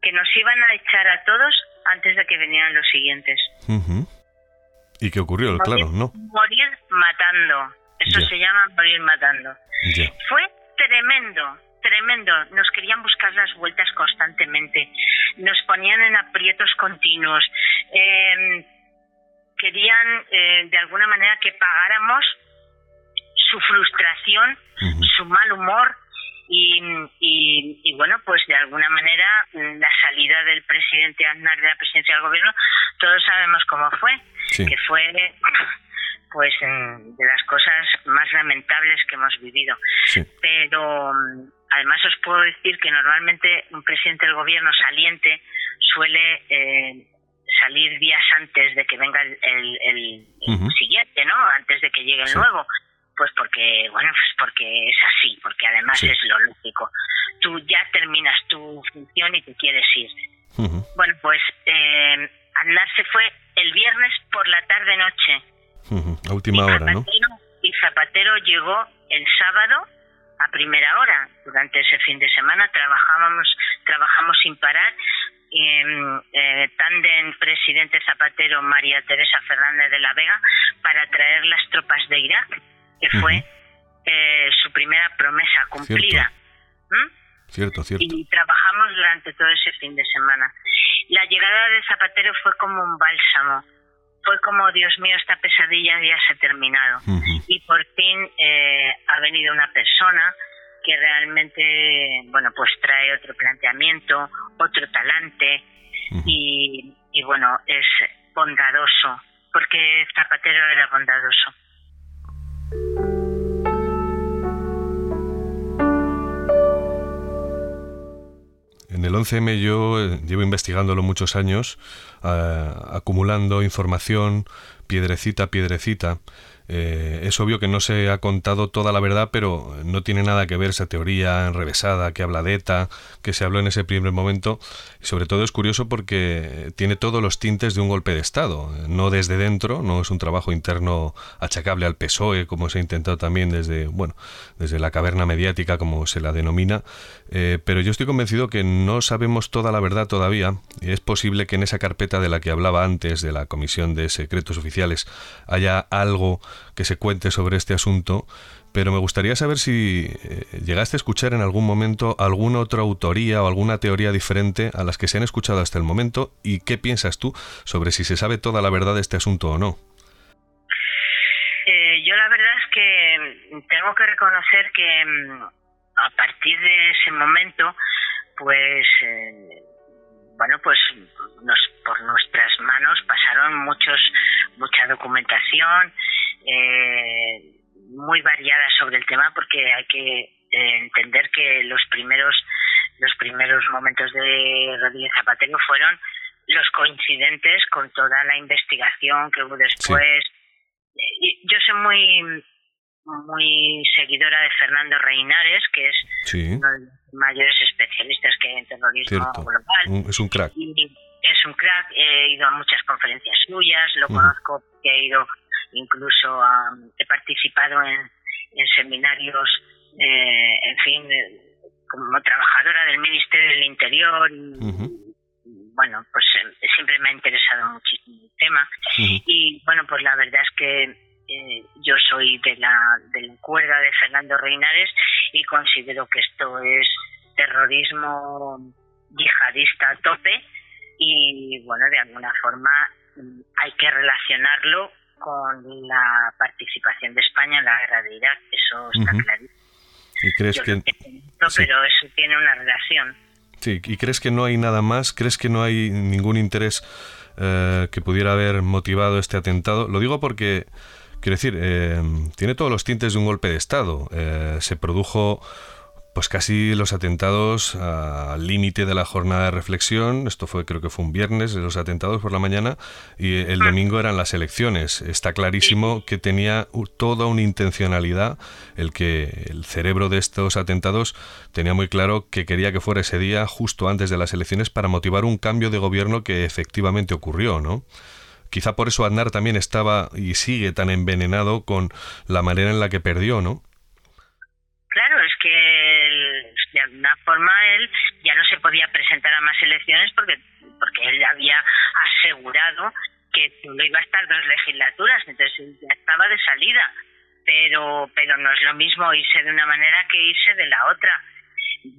que nos iban a echar a todos antes de que vinieran los siguientes. ¿Y qué ocurrió? claro, ¿no? Morir matando. Eso se llama morir matando. Fue tremendo, tremendo. Nos querían buscar las vueltas constantemente. Nos ponían en aprietos continuos. Em, querían, eh, de alguna manera, que pagáramos su frustración, su mal humor, y, y, bueno, pues de alguna manera la salida del presidente Aznar de la presidencia del gobierno, todos sabemos cómo fue, que fue pues de las cosas más lamentables que hemos vivido. Pero además os puedo decir que normalmente un presidente del gobierno saliente suele eh, salir días antes de que venga el, el, siguiente, ¿no? Antes de que llegue el nuevo pues porque, bueno, pues porque es así, porque además es lo lógico. Tú ya terminas tu función y te quieres ir. Bueno, pues eh, se fue el viernes por la tarde-noche. A última hora, ¿no? Y Zapatero llegó el sábado a primera hora. Durante ese fin de semana trabajábamos, trabajamos sin parar. Eh, eh, tanden presidente Zapatero María Teresa Fernández de la Vega para traer las tropas de Irak que fue eh, su primera promesa cumplida. Cierto. Cierto, Y trabajamos durante todo ese fin de semana. La llegada de Zapatero fue como un bálsamo. fue como, Dios mío, esta pesadilla ya se ha terminado. Y por fin eh, ha venido una persona que realmente, bueno, pues trae otro planteamiento, otro talante y, y bueno, es bondadoso, porque Zapatero era bondadoso. En el 11M yo eh, llevo investigándolo muchos años, eh, acumulando información, piedrecita a piedrecita, eh, es obvio que no se ha contado toda la verdad, pero no tiene nada que ver esa teoría enrevesada que habla de ETA, que se habló en ese primer momento. Y sobre todo es curioso porque tiene todos los tintes de un golpe de Estado, no desde dentro, no es un trabajo interno achacable al PSOE, como se ha intentado también desde, bueno, desde la caverna mediática, como se la denomina. Eh, pero yo estoy convencido que no sabemos toda la verdad todavía. Y es posible que en esa carpeta de la que hablaba antes, de la Comisión de Secretos Oficiales, haya algo que se cuente sobre este asunto, pero me gustaría saber si eh, llegaste a escuchar en algún momento alguna otra autoría o alguna teoría diferente a las que se han escuchado hasta el momento y qué piensas tú sobre si se sabe toda la verdad de este asunto o no. Eh, yo la verdad es que tengo que reconocer que mm, a partir de ese momento, pues eh, bueno, pues nos, por nuestras manos pasaron muchos mucha documentación eh, muy variada sobre el tema porque hay que eh, entender que los primeros los primeros momentos de Rodríguez Zapatero fueron los coincidentes con toda la investigación que hubo después. Yo soy muy muy seguidora de Fernando Reinares, que es uno de los mayores especialistas que hay en terrorismo global. Es un crack. es un crack, he ido a muchas conferencias suyas, lo conozco, he ido incluso he participado en, seminarios, eh, en fin, como trabajadora del Ministerio del Interior. Bueno, pues eh, siempre me ha interesado muchísimo el tema. Y bueno, pues la verdad es que eh, yo soy de la, de la cuerda de Fernando Reinares y considero que esto es terrorismo yihadista a tope y bueno, de alguna forma mm, hay que relacionarlo con la participación de España en la guerra de Irak, eso está claro. ¿Y crees que... Pero eso tiene una relación. Sí, ¿y crees que no hay nada más? ¿Crees que no hay ningún interés eh, que pudiera haber motivado este atentado? Lo digo porque, quiero decir, eh, tiene todos los tintes de un golpe de Estado. Eh, se produjo pues casi los atentados al límite de la jornada de reflexión. Esto fue, creo que fue un viernes, los atentados por la mañana, y el domingo eran las elecciones. Está clarísimo que tenía toda una intencionalidad, el que el cerebro de estos atentados tenía muy claro que quería que fuera ese día justo antes de las elecciones para motivar un cambio de gobierno que efectivamente ocurrió, ¿no? Quizá por eso Aznar también estaba y sigue tan envenenado con la manera en la que perdió, ¿no? Forma él ya no se podía presentar a más elecciones porque porque él había asegurado que no iba a estar dos legislaturas, entonces ya estaba de salida. Pero, pero no es lo mismo irse de una manera que irse de la otra.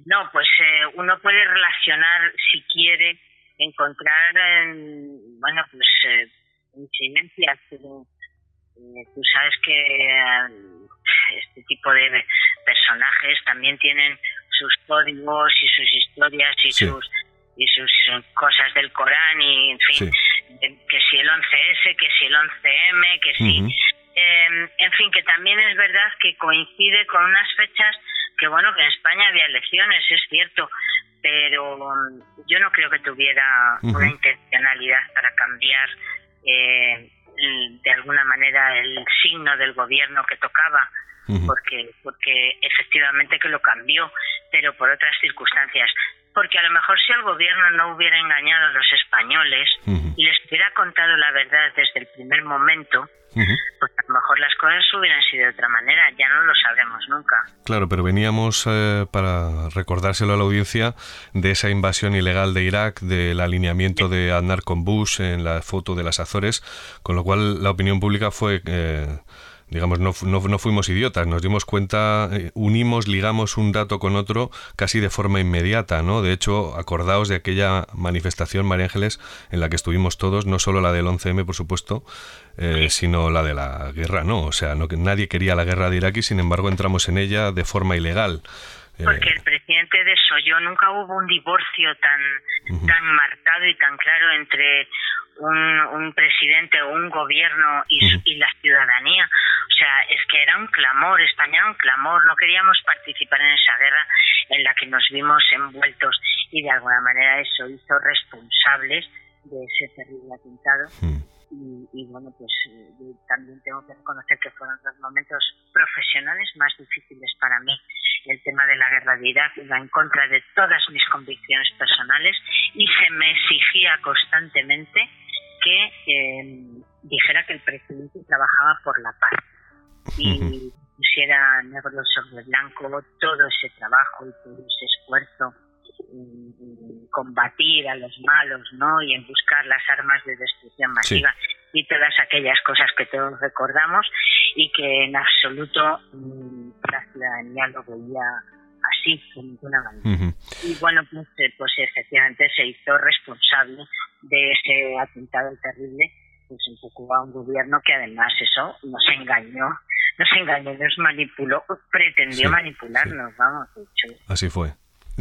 No, pues eh, uno puede relacionar, si quiere, encontrar, bueno, pues eh, incidencias. Eh, tú sabes que este tipo de personajes también tienen sus códigos y sus historias y sus y sus, cosas del Corán y en fin que si el 11S que si el 11M que si em, en fin que también es verdad que coincide con unas fechas que bueno que en España había elecciones es cierto pero um, yo no creo que tuviera una intencionalidad para cambiar eh, de alguna manera el signo del gobierno que tocaba porque porque efectivamente que lo cambió pero por otras circunstancias. Porque a lo mejor si el gobierno no hubiera engañado a los españoles y les hubiera contado la verdad desde el primer momento, pues a lo mejor las cosas hubieran sido de otra manera, ya no lo sabremos nunca. Claro, pero veníamos, eh, para recordárselo a la audiencia, de esa invasión ilegal de Irak, del alineamiento de Aznar con Bush en la foto de las Azores, con lo cual la opinión pública fue... Eh, digamos, no, no, fuimos idiotas, nos dimos cuenta, eh, unimos, ligamos un dato con otro casi de forma inmediata, ¿no? De hecho, acordaos de aquella manifestación, María Ángeles, en la que estuvimos todos, no solo la del 11M, por supuesto, eh, sino la de la guerra, ¿no? O sea, no, nadie quería la guerra de Irak y, sin embargo, entramos en ella de forma ilegal. Eh, Porque el presidente desoyó, nunca hubo un divorcio tan, tan marcado y tan claro entre un, presidente o un gobierno y, la ciudadanía. O sea, es que era un clamor, España era un clamor, no queríamos participar en esa guerra en la que nos vimos envueltos y de alguna manera eso hizo responsables de ese terrible atentado. Y, bueno, pues yo también tengo que reconocer que fueron los momentos profesionales más difíciles para mí. El tema de la guerra de Irak iba en contra de todas mis convicciones personales y se me exigía constantemente que eh, dijera que el presidente trabajaba por la paz. Y pusiera negro sobre blanco todo ese trabajo y todo ese esfuerzo en, combatir a los malos, ¿no? Y en buscar las armas de destrucción masiva y todas aquellas cosas que todos recordamos y que en absoluto mm, la ciudadanía lo veía así, de ninguna manera. Y bueno, pues, eh, pues, efectivamente se hizo responsable de ese atentado terrible, pues un poco a un gobierno que además eso nos engañó, nos engañó, nos manipuló, pretendió manipularnos, vamos, Así fue.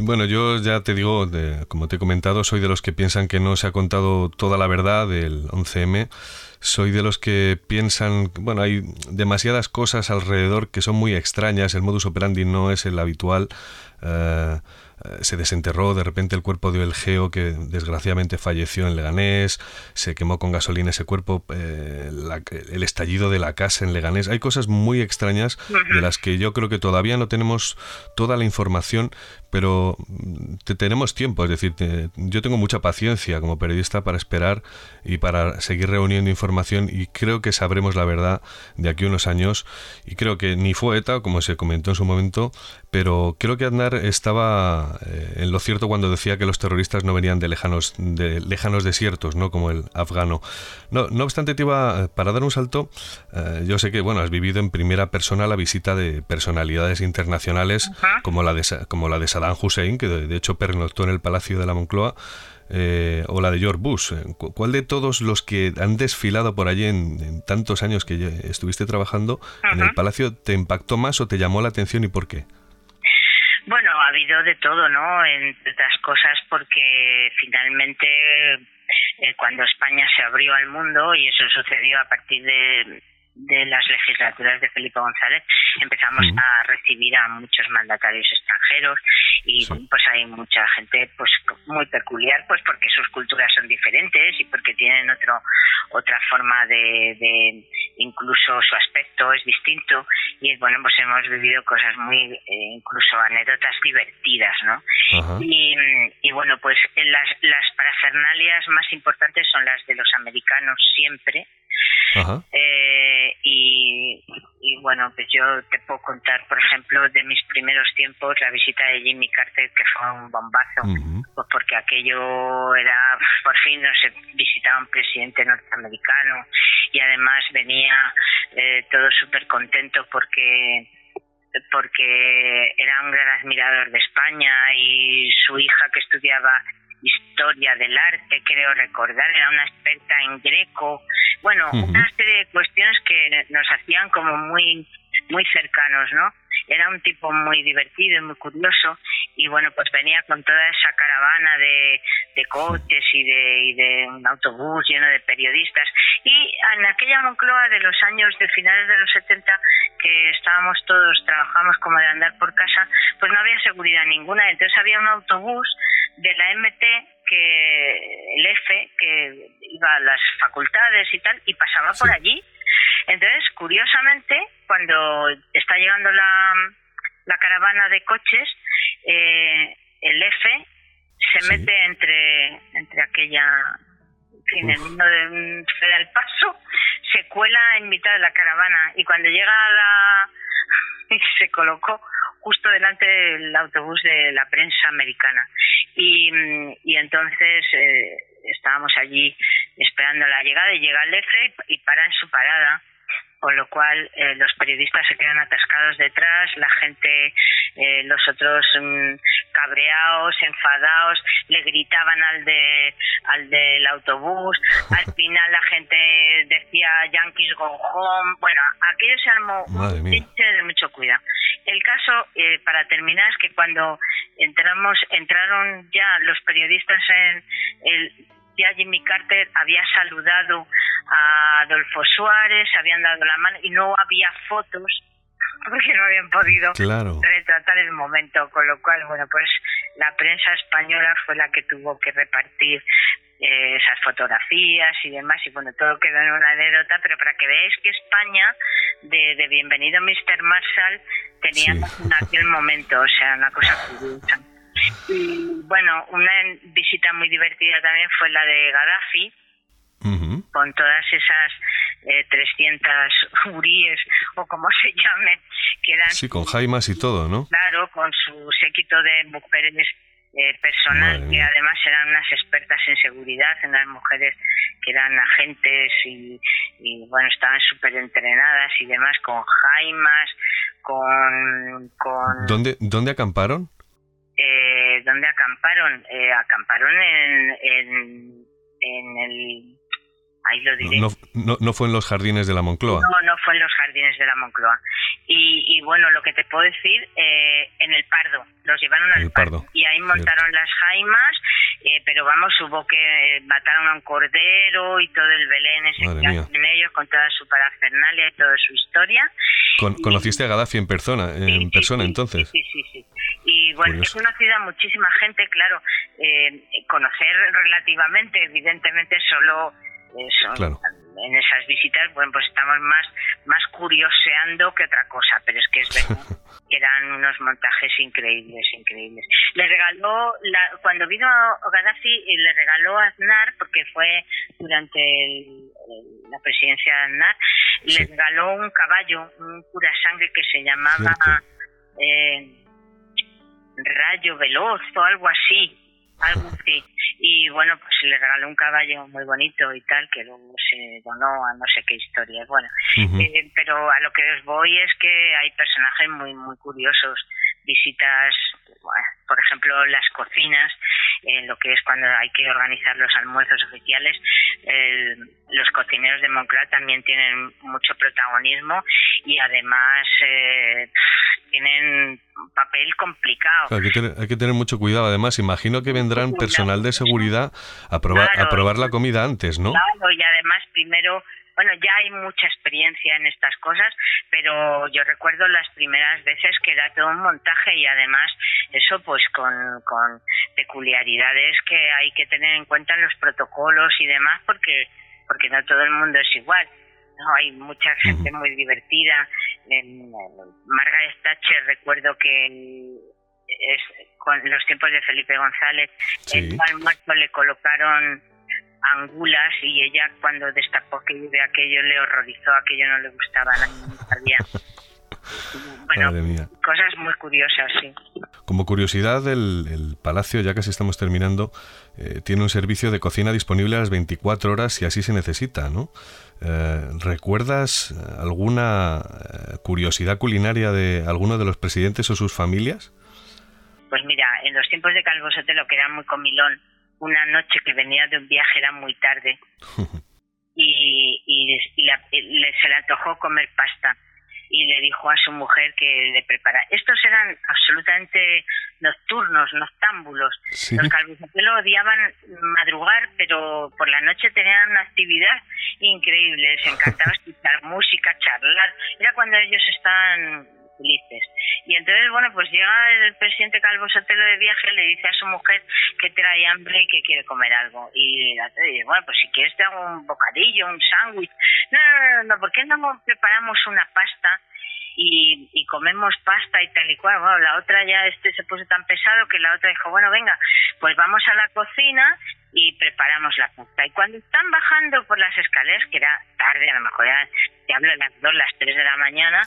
Bueno, yo ya te digo, como te he comentado, soy de los que piensan que no se ha contado toda la verdad del 11M. Soy de los que piensan, bueno, hay demasiadas cosas alrededor que son muy extrañas. El modus operandi no es el habitual. Eh, eh, se desenterró de repente el cuerpo de Geo que desgraciadamente falleció en Leganés, se quemó con gasolina ese cuerpo, eh, el estallido de la casa en Leganés. Hay cosas muy extrañas de las que yo creo que todavía no tenemos toda la información, pero mm, te, tenemos tiempo. Es decir, yo tengo mucha paciencia como periodista para esperar y para seguir reuniendo información y creo que sabremos la verdad de aquí a unos años. Y creo que ni fue ETA, como se comentó en su momento, pero creo que Aznar estaba eh, en lo cierto cuando decía que los terroristas no venían de lejanos, de lejanos desiertos, ¿no? Como el afgano. No, no obstante, te iba, para dar un salto, eh, yo sé que, bueno, has vivido en primera persona la visita de personalidades internacionales como la de, como la de Saddam Hussein, que de, hecho pernoctó en el Palacio de la Moncloa, eh, o la de George Bush. ¿Cuál de todos los que han desfilado por allí en, tantos años que estuviste trabajando en el Palacio te impactó más o te llamó la atención y por qué? Bueno, ha habido de todo, ¿no? Entre otras cosas porque finalmente eh, cuando España se abrió al mundo y eso sucedió a partir de de las legislaturas de Felipe González empezamos a recibir a muchos mandatarios extranjeros y pues hay mucha gente pues muy peculiar pues porque sus culturas son diferentes y porque tienen otro otra forma de, de incluso su aspecto es distinto. Y bueno pues hemos vivido cosas muy eh, incluso anécdotas divertidas no y, y, bueno pues las las parafernalias más importantes son las de los americanos siempre eh, y, y, bueno, pues yo te puedo contar, por ejemplo, de mis primeros tiempos, la visita de Jimmy Carter, que fue un bombazo, pues porque aquello era, por fin no se visitaba un presidente norteamericano y además venía eh, todo súper contento porque porque era un gran admirador de España y su hija que estudiaba historia del arte, creo recordar, era una experta en greco, bueno, una serie de cuestiones que nos hacían como muy muy cercanos, ¿no? Era un tipo muy divertido y muy curioso. Y bueno, pues venía con toda esa caravana de, de coches y de, y de un autobús lleno de periodistas. Y en aquella Moncloa de los años de finales de los 70 que estábamos todos, trabajamos como de andar por casa, pues no había seguridad ninguna, entonces había un autobús de la MT que el F que iba a las facultades y tal y pasaba por allí entonces curiosamente cuando está llegando la, la caravana de coches eh, el F se mete entre entre aquella en el mundo de paso se cuela en mitad de la caravana y cuando llega a la se colocó justo delante del autobús de la prensa americana. Y, y entonces eh, estábamos allí esperando la llegada y llega el F y, para en su parada con lo cual eh, los periodistas se quedan atascados detrás, la gente, eh, los otros mm, cabreados, enfadados, le gritaban al de al del autobús, al final la gente decía Yankees go home, bueno, aquello se armó un de mucho cuidado. El caso, eh, para terminar, es que cuando entramos, entraron ya los periodistas en el ya Jimmy Carter había saludado a Adolfo Suárez, habían dado la mano y no había fotos porque no habían podido retratar el momento, con lo cual, bueno, pues la prensa española fue la que tuvo que repartir eh, esas fotografías y demás, y bueno, todo quedó en una anécdota, pero para que veáis que España, de, Bienvenido Mr. Marshall, tenía en aquel momento, o sea, una cosa curiosa. Y bueno, una visita muy divertida también fue la de Gaddafi, con todas esas eh, 300 uríes o como se llamen, que eran... Sí, con jaimas y todo, ¿no? Claro, con su séquito de mujeres eh, personal, que además eran unas expertas en seguridad, en las mujeres que eran agentes y, bueno, estaban súper entrenadas y demás, con jaimas, con... con... ¿Dónde, ¿Dónde acamparon? Eh, ¿Dónde acamparon? Eh, acamparon en, en, en el ahí lo diré. No, no, no, fue en los jardines de la Moncloa. No, no fue en los jardines de la Moncloa. Y, y bueno, lo que te puedo decir, eh, en el Pardo, los llevaron al Pardo. Y ahí montaron las jaimas, eh, pero vamos, hubo que mataron a un cordero y todo el Belén ese en ellos con toda su parafernalia y toda su historia. ¿Conociste a Gaddafi en persona, en persona entonces? Sí, sí, sí. Y bueno, es una ciudad, muchísima gente, claro, eh, conocer relativamente, evidentemente solo eso, en esas visitas, bueno, pues estamos más, más curioseando que otra cosa, pero es que es verdad que eran unos montajes increíbles, increíbles. Le regaló, la, cuando vino Gaddafi, eh, le regaló a Aznar, porque fue durante la presidencia de Aznar, le regaló un caballo, un pura sangre que se llamaba eh, Rayo Veloz o algo así, algo así y bueno, pues le regaló un caballo muy bonito y tal, que luego se donó a no sé qué historia. Bueno, eh, pero a lo que os voy es que hay personajes muy, muy curiosos, visitas, por ejemplo, las cocinas, en lo que es cuando hay que organizar los almuerzos oficiales, los cocineros de Moncloa también tienen mucho protagonismo y además eh, tienen un papel complicado. Hay que, tener, mucho cuidado. Además, imagino que vendrán personal de seguridad a probar, a probar la comida antes, ¿no? Claro, y además primero bueno, ya hay mucha experiencia en estas cosas, pero yo recuerdo las primeras veces que era todo un montaje y además eso pues con, con peculiaridades que hay que tener en cuenta en los protocolos y demás porque porque no todo el mundo es igual. No, hay mucha gente muy divertida. Margaret Thatcher recuerdo que es, con los tiempos de Felipe González, en el almuerzo le colocaron angulas y ella cuando destapó que de aquello le horrorizó, aquello no le gustaba, no sabía. Bueno, cosas muy curiosas, sí. Como curiosidad, el, el palacio, ya casi estamos terminando, eh, tiene un servicio de cocina disponible a las 24 horas si así se necesita, ¿no? Eh, ¿Recuerdas alguna eh, curiosidad culinaria de alguno de los presidentes o sus familias? Pues mira, en los tiempos de Calvo Sotelo, que era muy comilón, una noche que venía de un viaje, era muy tarde, y, y, se le antojó comer pasta y le dijo a su mujer que le prepara. Estos eran absolutamente nocturnos, noctámbulos. Los calvosotelo odiaban madrugar, pero por la noche tenían una actividad increíble. Les encantaba escuchar música, charlar. Era cuando ellos estaban Y entonces, bueno, pues llega el presidente Calvo Sotelo de viaje, le dice a su mujer que trae hambre y que quiere comer algo. Y la dice, bueno, pues si quieres te hago un bocadillo, un sándwich. No, no, no, no, ¿por qué no preparamos una pasta? Y, y, comemos pasta y tal y cual. Bueno, la otra ya este se puso tan pesado que la otra dijo, bueno, venga, pues vamos a la cocina y preparamos la pasta. Y cuando están bajando por las escaleras, que era tarde, a lo mejor ya te hablo de las dos, las tres de la mañana,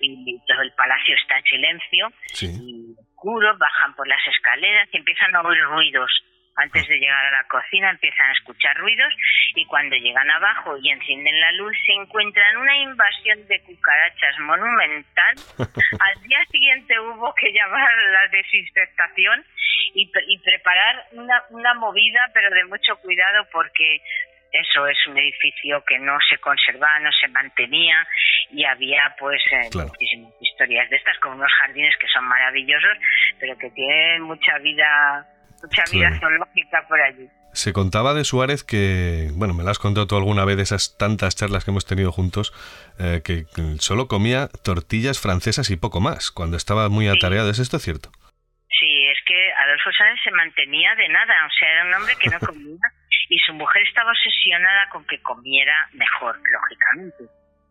y todo el palacio está en silencio, y oscuro, bajan por las escaleras y empiezan a oír ruidos. Antes de llegar a la cocina empiezan a escuchar ruidos y cuando llegan abajo y encienden la luz se encuentran una invasión de cucarachas monumental. Al día siguiente hubo que llamar a la desinfectación y, y preparar una, una movida, pero de mucho cuidado porque eso es un edificio que no se conservaba, no se mantenía y había pues eh, muchísimas historias de estas con unos jardines que son maravillosos, pero que tienen mucha vida, mucha vida zoológica por allí. Se contaba de Suárez que, bueno, me lo has contado tú alguna vez de esas tantas charlas que hemos tenido juntos, eh, que solo comía tortillas francesas y poco más, cuando estaba muy atareado. ¿Es esto cierto? Sí, es que Adolfo Suárez se mantenía de nada, o sea, era un hombre que no comía y su mujer estaba obsesionada con que comiera mejor, lógicamente.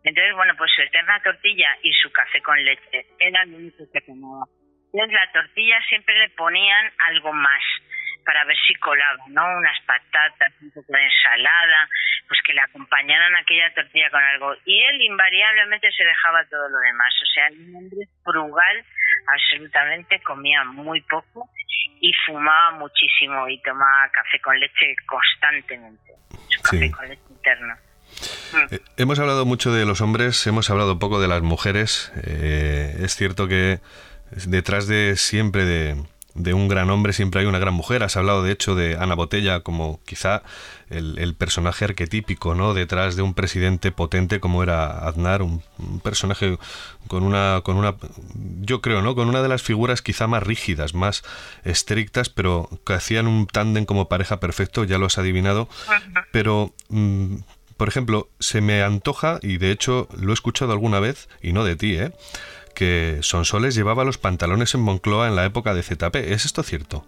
Entonces, bueno, pues su eterna tortilla y su café con leche era lo único que tomaba. Entonces, la tortilla siempre le ponían algo más para ver si colaba, ¿no? Unas patatas, un poco de ensalada, pues que le acompañaran aquella tortilla con algo. Y él invariablemente se dejaba todo lo demás. O sea, un hombre frugal, absolutamente, comía muy poco y fumaba muchísimo y tomaba café con leche constantemente. café con leche interna. Mm. Eh, hemos hablado mucho de los hombres, hemos hablado poco de las mujeres. Eh, es cierto que detrás de siempre de, de un gran hombre siempre hay una gran mujer. Has hablado, de hecho, de Ana Botella como quizá el, personaje arquetípico, ¿no? Detrás de un presidente potente como era Aznar, un, personaje con una, con una, yo creo, ¿no? Con una de las figuras quizá más rígidas, más estrictas, pero que hacían un tándem como pareja perfecto, ya lo has adivinado. Pero mm, por ejemplo, se me antoja, y de hecho lo he escuchado alguna vez, y no de ti, ¿eh? Que Sonsoles llevaba los pantalones en Moncloa en la época de ZP. ¿Es esto cierto?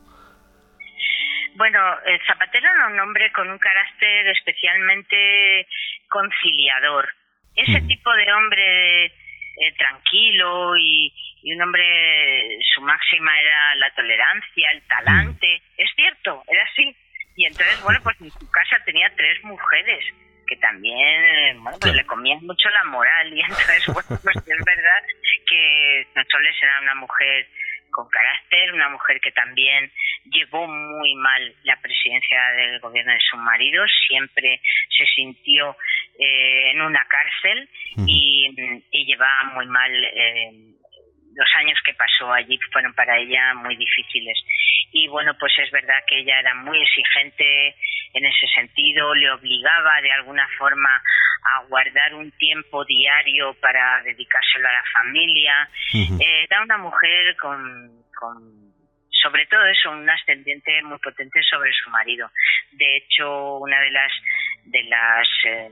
Bueno, Zapatero era un hombre con un carácter especialmente conciliador. Ese tipo de hombre eh, tranquilo y, un hombre, su máxima era la tolerancia, el talante. Es cierto, era así. Y entonces, bueno, pues en su casa tenía tres mujeres que también, bueno, pues le comían mucho la moral y entonces, bueno, pues es verdad que Sonsoles era una mujer con carácter, una mujer que también llevó muy mal la presidencia del gobierno de su marido, siempre se sintió eh, en una cárcel y, llevaba muy mal eh, los años que pasó allí fueron para ella muy difíciles. Y bueno, pues es verdad que ella era muy exigente en ese sentido, le obligaba de alguna forma a guardar un tiempo diario para dedicárselo a la familia. Eh, era una mujer con, con sobre todo eso, un ascendiente muy potente sobre su marido. De hecho, una de las de las eh,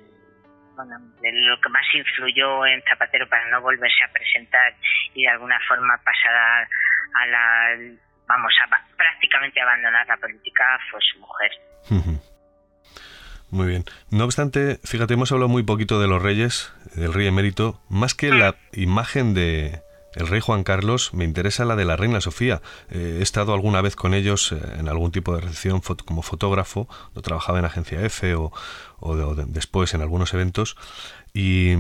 bueno, de lo que más influyó en Zapatero para no volverse a presentar y de alguna forma pasar a, la, vamos, a prácticamente abandonar la política fue su mujer. Muy bien. No obstante, fíjate, hemos hablado muy poquito de los reyes, del rey emérito, más que la imagen de, el rey Juan Carlos, me interesa la de la reina Sofía. Eh, he estado alguna vez con ellos eh, en algún tipo de recepción como fotógrafo, no trabajaba en agencia F o, después en algunos eventos, y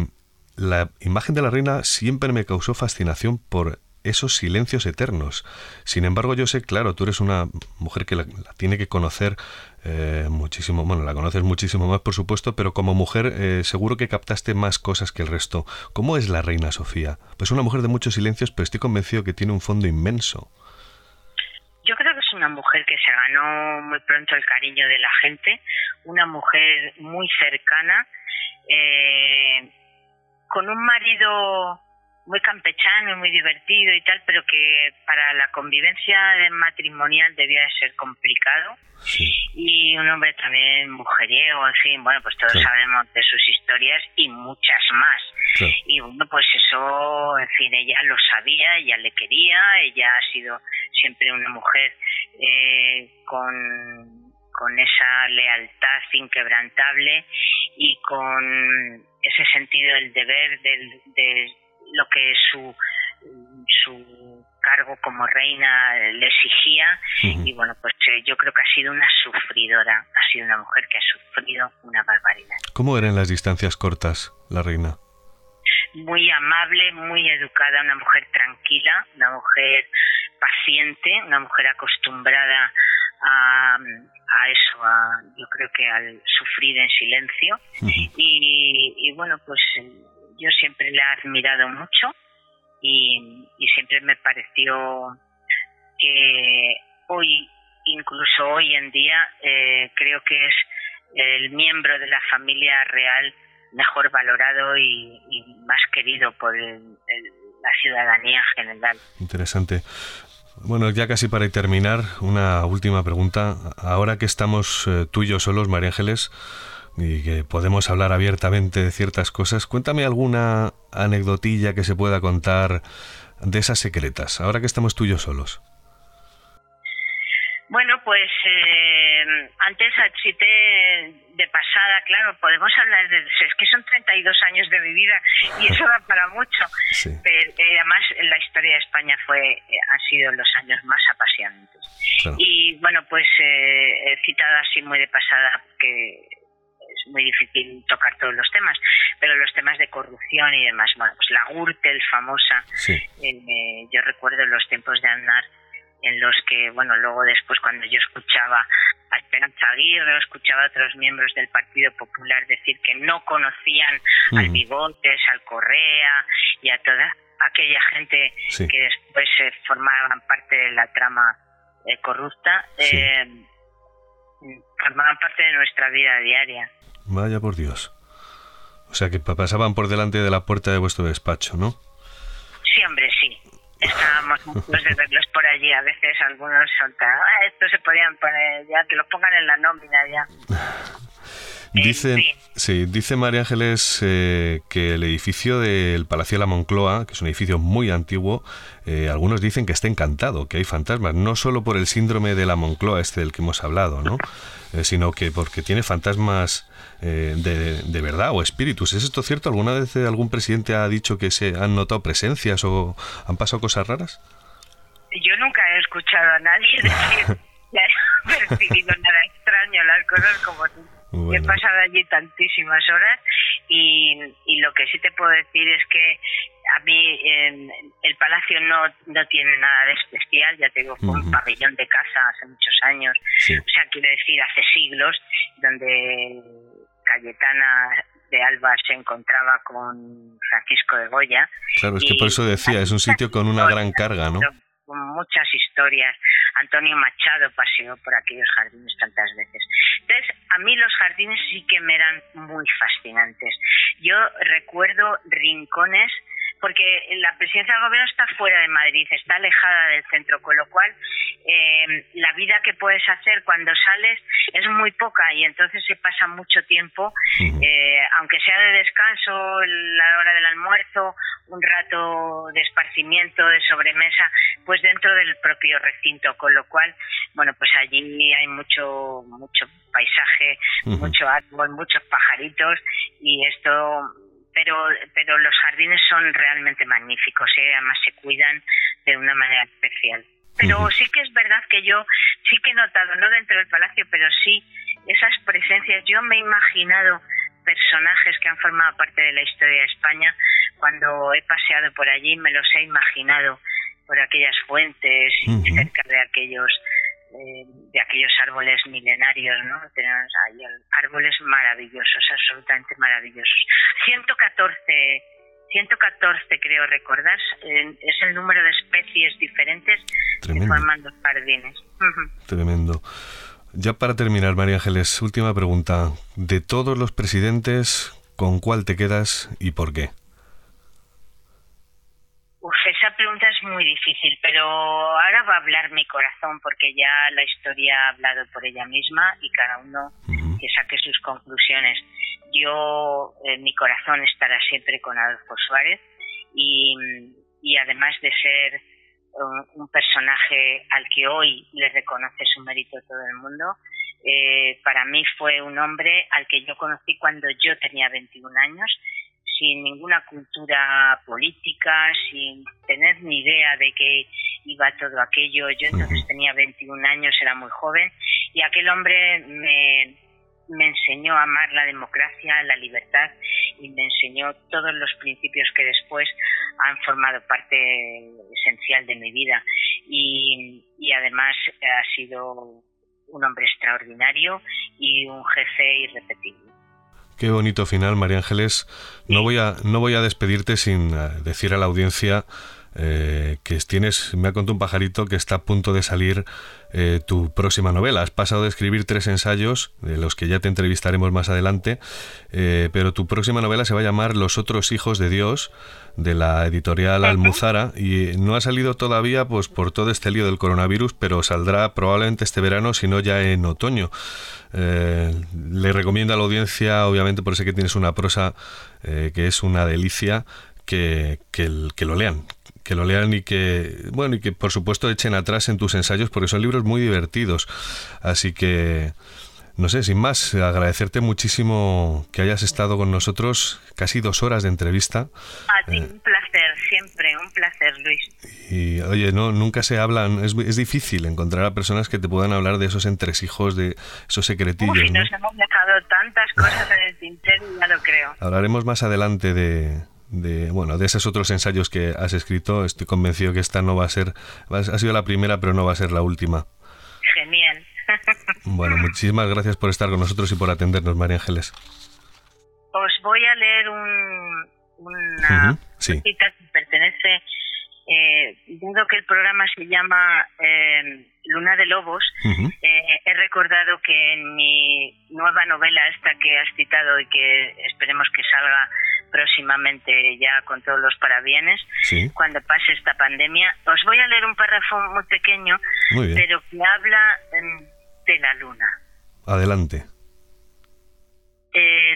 la imagen de la reina siempre me causó fascinación por esos silencios eternos. Sin embargo, yo sé, claro, tú eres una mujer que la, tiene que conocer eh, muchísimo, bueno, la conoces muchísimo más, por supuesto, pero como mujer eh, seguro que captaste más cosas que el resto. ¿Cómo es la reina Sofía? Pues una mujer de muchos silencios, pero estoy convencido que tiene un fondo inmenso. Yo creo que es una mujer que se ganó muy pronto el cariño de la gente, una mujer muy cercana, eh, con un marido muy campechano y muy divertido y tal, pero que para la convivencia matrimonial debía de ser complicado. Y un hombre también mujeriego, en fin, bueno, pues todos sabemos de sus historias y muchas más. Y bueno, pues eso, en fin, ella lo sabía, ella le quería, ella ha sido siempre una mujer eh, con, con esa lealtad inquebrantable y con ese sentido del deber, del, del lo que su, su cargo como reina le exigía y bueno, pues eh, yo creo que ha sido una sufridora, ha sido una mujer que ha sufrido una barbaridad. ¿Cómo eran las distancias cortas la reina? Muy amable, muy educada, una mujer tranquila, una mujer paciente, una mujer acostumbrada a, a eso, a, yo creo que al sufrir en silencio. y, y, bueno, pues yo siempre le he admirado mucho y, siempre me pareció que hoy, incluso hoy en día, eh, creo que es el miembro de la familia real mejor valorado y, más querido por la ciudadanía general. Interesante. Bueno, ya casi para terminar, una última pregunta. Ahora que estamos eh, tú y yo solos, María Ángeles, y que podemos hablar abiertamente de ciertas cosas, cuéntame alguna anecdotilla que se pueda contar de esas secretas, ahora que estamos tú y yo solos. Bueno, pues eh, antes cité de pasada, claro, podemos hablar de... Es que son 32 años de mi vida y eso da para mucho. Pero eh, además la historia de España fue eh, han sido los años más apasionantes. Y bueno, pues he citado así muy de pasada que muy difícil tocar todos los temas, pero los temas de corrupción y demás, bueno, pues la Gürtel famosa, yo recuerdo los tiempos de Andar en los que, bueno, luego después cuando yo escuchaba a Esperanza Aguirre o escuchaba a otros miembros del Partido Popular decir que no conocían al Bigotes, al Correa y a toda aquella gente que después se formaban parte de la trama eh, corrupta, eh, formaban parte de nuestra vida diaria. Vaya por Dios. O sea que pasaban por delante de la puerta de vuestro despacho, ¿no? Sí, hombre, sí estábamos muchos de verlos por allí, a veces algunos soltaban, ah, esto se podían poner ya, que lo pongan en la nómina ya. Dice, sí. dice María Ángeles eh, que el edificio del Palacio de la Moncloa, que es un edificio muy antiguo, eh, algunos dicen que está encantado, que hay fantasmas, no solo por el síndrome de la Moncloa, este del que hemos hablado, ¿no? Eh, sino que porque tiene fantasmas de, de, verdad o espíritus. ¿Es esto cierto? ¿Alguna vez algún presidente ha dicho que se han notado presencias o han pasado cosas raras? Yo nunca he escuchado a nadie decir que percibido nada extraño, las cosas como He pasado allí tantísimas horas y, y, lo que sí te puedo decir es que a mí el palacio no, no tiene nada de especial, ya te digo, fue un pabellón de casa hace muchos años, o sea, quiero decir, hace siglos, donde Cayetana de Alba se encontraba con Francisco de Goya. Claro, es que por eso decía, es un sitio con una gran carga, ¿no? Con muchas historias. Antonio Machado paseó por aquellos jardines tantas veces. Entonces, a mí los jardines sí que me eran muy fascinantes. Yo recuerdo rincones porque la presidencia del gobierno está fuera de Madrid, está alejada del centro, con lo cual eh, la vida que puedes hacer cuando sales es muy poca y entonces se pasa mucho tiempo, eh, aunque sea de descanso, la hora del almuerzo, un rato de esparcimiento, de sobremesa, pues dentro del propio recinto, con lo cual, bueno, pues allí hay mucho, mucho paisaje, mucho árbol, muchos pajaritos y esto pero, pero los jardines son realmente magníficos y ¿eh? además se cuidan de una manera especial. Pero sí que es verdad que yo sí que he notado, no dentro del palacio, pero sí esas presencias. Yo me he imaginado personajes que han formado parte de la historia de España cuando he paseado por allí, me los he imaginado por aquellas fuentes y cerca de aquellos eh, de aquellos árboles milenarios, ¿no? Tenemos ahí árboles maravillosos, absolutamente maravillosos. 114, 114 creo recordar, es el número de especies diferentes que forman los jardines. Tremendo. Ya para terminar, María Ángeles, última pregunta. De todos los presidentes, ¿con cuál te quedas y por qué? esa pregunta es muy difícil, pero ahora va a hablar mi corazón porque ya la historia ha hablado por ella misma y cada uno que saque sus conclusiones. Yo, eh, mi corazón estará siempre con Adolfo Suárez y, además de ser un, personaje al que hoy le reconoce su mérito todo el mundo, eh, para mí fue un hombre al que yo conocí cuando yo tenía 21 años sin ninguna cultura política, sin tener ni idea de qué iba todo aquello. Yo entonces tenía 21 años, era muy joven, y aquel hombre me, me enseñó a amar la democracia, la libertad, y me enseñó todos los principios que después han formado parte esencial de mi vida. Y, y además ha sido un hombre extraordinario y un jefe irrepetible. Qué bonito final, María Ángeles. No voy a, no voy a despedirte sin eh, decir a la audiencia eh, que tienes, me ha contado un pajarito que está a punto de salir eh, tu próxima novela. Has pasado de escribir tres ensayos, de los que ya te entrevistaremos más adelante, eh, pero tu próxima novela se va a llamar Los otros hijos de Dios, de la editorial Almuzara, y no ha salido todavía pues por todo este lío del coronavirus, pero saldrá probablemente este verano, si no ya en otoño. le recomiendo a la audiencia, obviamente por eso que tienes una prosa que es una delicia, que, que, lo lean, que lo lean y que, bueno, y que por supuesto echen atrás en tus ensayos porque son libros muy divertidos. Así que, no sé, sin más, agradecerte muchísimo que hayas estado con nosotros casi dos horas de entrevista. A ti, un placer, siempre, un placer, Luis. Y oye, no, nunca se hablan, es, es difícil encontrar a personas que te puedan hablar de esos entresijos, de esos secretillos. Nos hemos dejado tantas cosas en el tintero, ya lo creo. Hablaremos más adelante de, de bueno de esos otros ensayos que has escrito estoy convencido que esta no va a ser ha sido la primera pero no va a ser la última. Genial. Bueno muchísimas gracias por estar con nosotros y por atendernos María Ángeles. Os voy a leer un, una cita que pertenece eh, dado que el programa se llama eh, Luna de Lobos, eh, he recordado que en mi nueva novela, esta que has citado y que esperemos que salga próximamente ya con todos los parabienes, cuando pase esta pandemia, os voy a leer un párrafo muy pequeño, pero que habla em, de la luna. Adelante.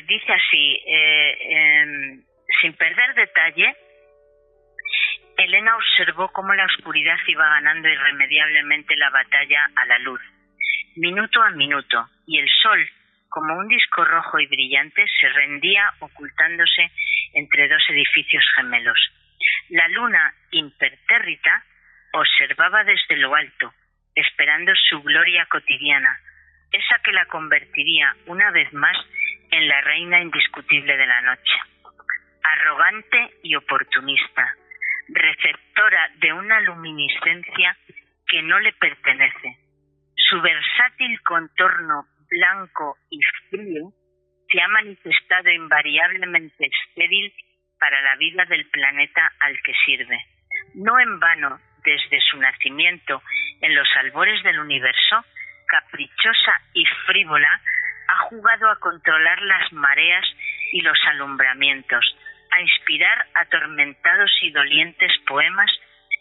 dice así, em, sin perder detalle, Elena observó cómo la oscuridad iba ganando irremediablemente la batalla a la luz, minuto a minuto, y el sol, como un disco rojo y brillante, se rendía ocultándose entre dos edificios gemelos. La luna impertérrita observaba desde lo alto, esperando su gloria cotidiana, esa que la convertiría una vez más en la reina indiscutible de la noche. Arrogante y oportunista, receptora de una luminiscencia que no le pertenece. Su versátil contorno blanco y frío se ha manifestado invariablemente estéril para la vida del planeta al que sirve. No en vano, desde su nacimiento en los albores del universo, caprichosa y frívola, ha jugado a controlar las mareas y los alumbramientos, a inspirar atormentados y dolientes poemas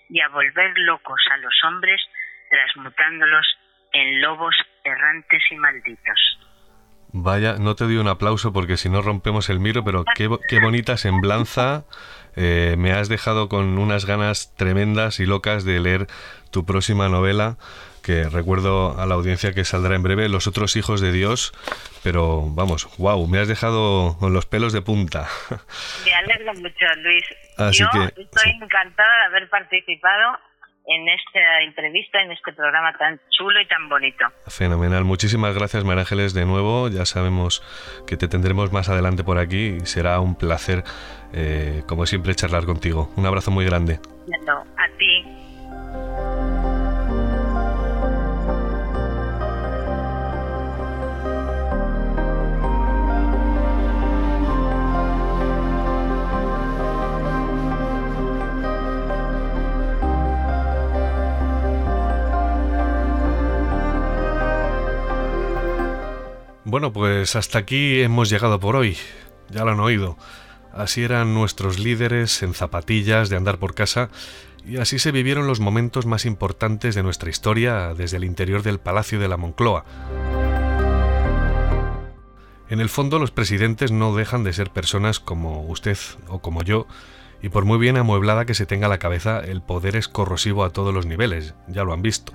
y a volver locos a los hombres, transmutándolos en lobos errantes y malditos. Vaya, no te doy un aplauso porque si no rompemos el miro, pero qué, qué bonita semblanza. Eh, me has dejado con unas ganas tremendas y locas de leer tu próxima novela que recuerdo a la audiencia que saldrá en breve, Los otros hijos de Dios, pero vamos, wow, me has dejado con los pelos de punta. Me alegro mucho, Luis. Yo estoy encantada de haber participado en esta entrevista, en este programa tan chulo y tan bonito. Fenomenal. Muchísimas gracias, María Ángeles, de nuevo. Ya sabemos que te tendremos más adelante por aquí y será un placer, eh, como siempre, charlar contigo. Un abrazo muy grande. a ti. Bueno, pues hasta aquí hemos llegado por hoy. Ya lo han oído. Así eran nuestros líderes en zapatillas de andar por casa y así se vivieron los momentos más importantes de nuestra historia desde el interior del Palacio de la Moncloa. En el fondo los presidentes no dejan de ser personas como usted o como yo, y por muy bien amueblada que se tenga la cabeza, el poder es corrosivo a todos los niveles, ya lo han visto.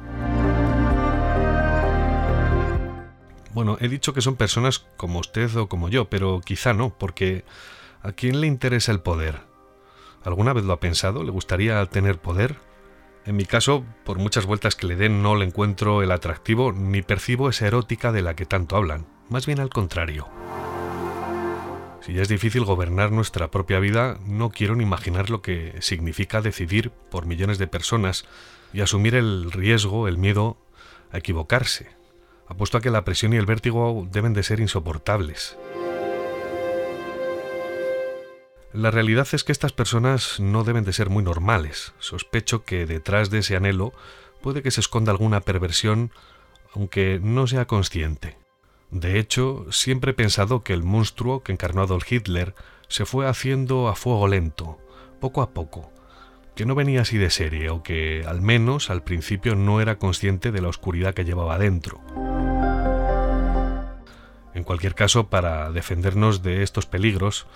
Bueno, he dicho que son personas como usted o como yo, pero quizá no, porque ¿a quién le interesa el poder? ¿Alguna vez lo ha pensado? ¿Le gustaría tener poder? En mi caso, por muchas vueltas que le den, no le encuentro el atractivo ni percibo esa erótica de la que tanto hablan, más bien al contrario. Si ya es difícil gobernar nuestra propia vida, no quiero ni imaginar lo que significa decidir por millones de personas y asumir el riesgo, el miedo a equivocarse, Apuesto a que la presión y el vértigo deben de ser insoportables. La realidad es que estas personas no deben de ser muy normales. Sospecho que detrás de ese anhelo puede que se esconda alguna perversión, aunque no sea consciente. De hecho, siempre he pensado que el monstruo que encarnó Adolf Hitler se fue haciendo a fuego lento, poco a poco, que no venía así de serie o que al menos al principio no era consciente de la oscuridad que llevaba dentro. En cualquier caso, para defendernos de estos peligros,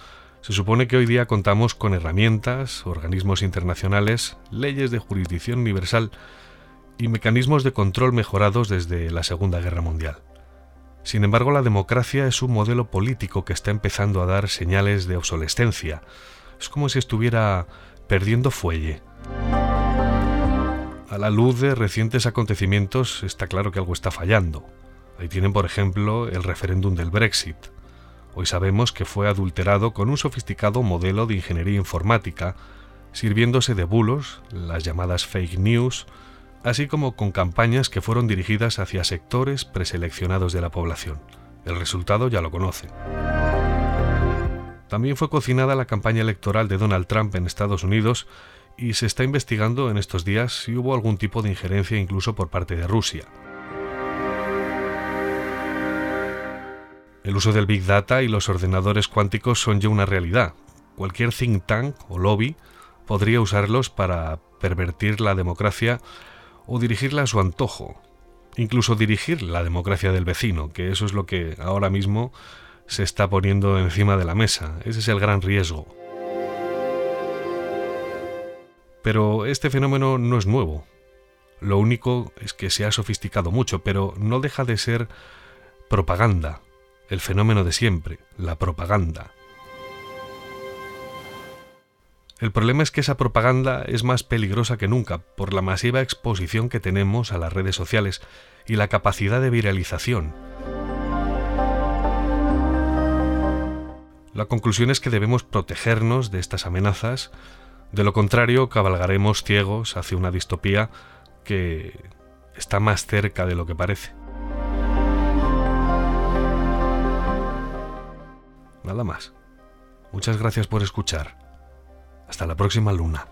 se supone que hoy día contamos con herramientas, organismos internacionales, leyes de jurisdicción universal y mecanismos de control mejorados desde la Segunda Guerra Mundial. Sin embargo, la democracia es un modelo político que está empezando a dar señales de obsolescencia. Es como si estuviera perdiendo fuelle. A la luz de recientes acontecimientos está claro que algo está fallando. Ahí tienen, por ejemplo, el referéndum del Brexit. Hoy sabemos que fue adulterado con un sofisticado modelo de ingeniería informática, sirviéndose de bulos, las llamadas fake news, así como con campañas que fueron dirigidas hacia sectores preseleccionados de la población. El resultado ya lo conoce. También fue cocinada la campaña electoral de Donald Trump en Estados Unidos y se está investigando en estos días si hubo algún tipo de injerencia incluso por parte de Rusia. El uso del Big Data y los ordenadores cuánticos son ya una realidad. Cualquier think tank o lobby podría usarlos para pervertir la democracia o dirigirla a su antojo, incluso dirigir la democracia del vecino, que eso es lo que ahora mismo se está poniendo encima de la mesa. Ese es el gran riesgo. Pero este fenómeno no es nuevo. Lo único es que se ha sofisticado mucho, pero no deja de ser propaganda, el fenómeno de siempre, la propaganda. El problema es que esa propaganda es más peligrosa que nunca por la masiva exposición que tenemos a las redes sociales y la capacidad de viralización. La conclusión es que debemos protegernos de estas amenazas, de lo contrario cabalgaremos ciegos hacia una distopía que está más cerca de lo que parece. Nada más. Muchas gracias por escuchar. Hasta la próxima luna.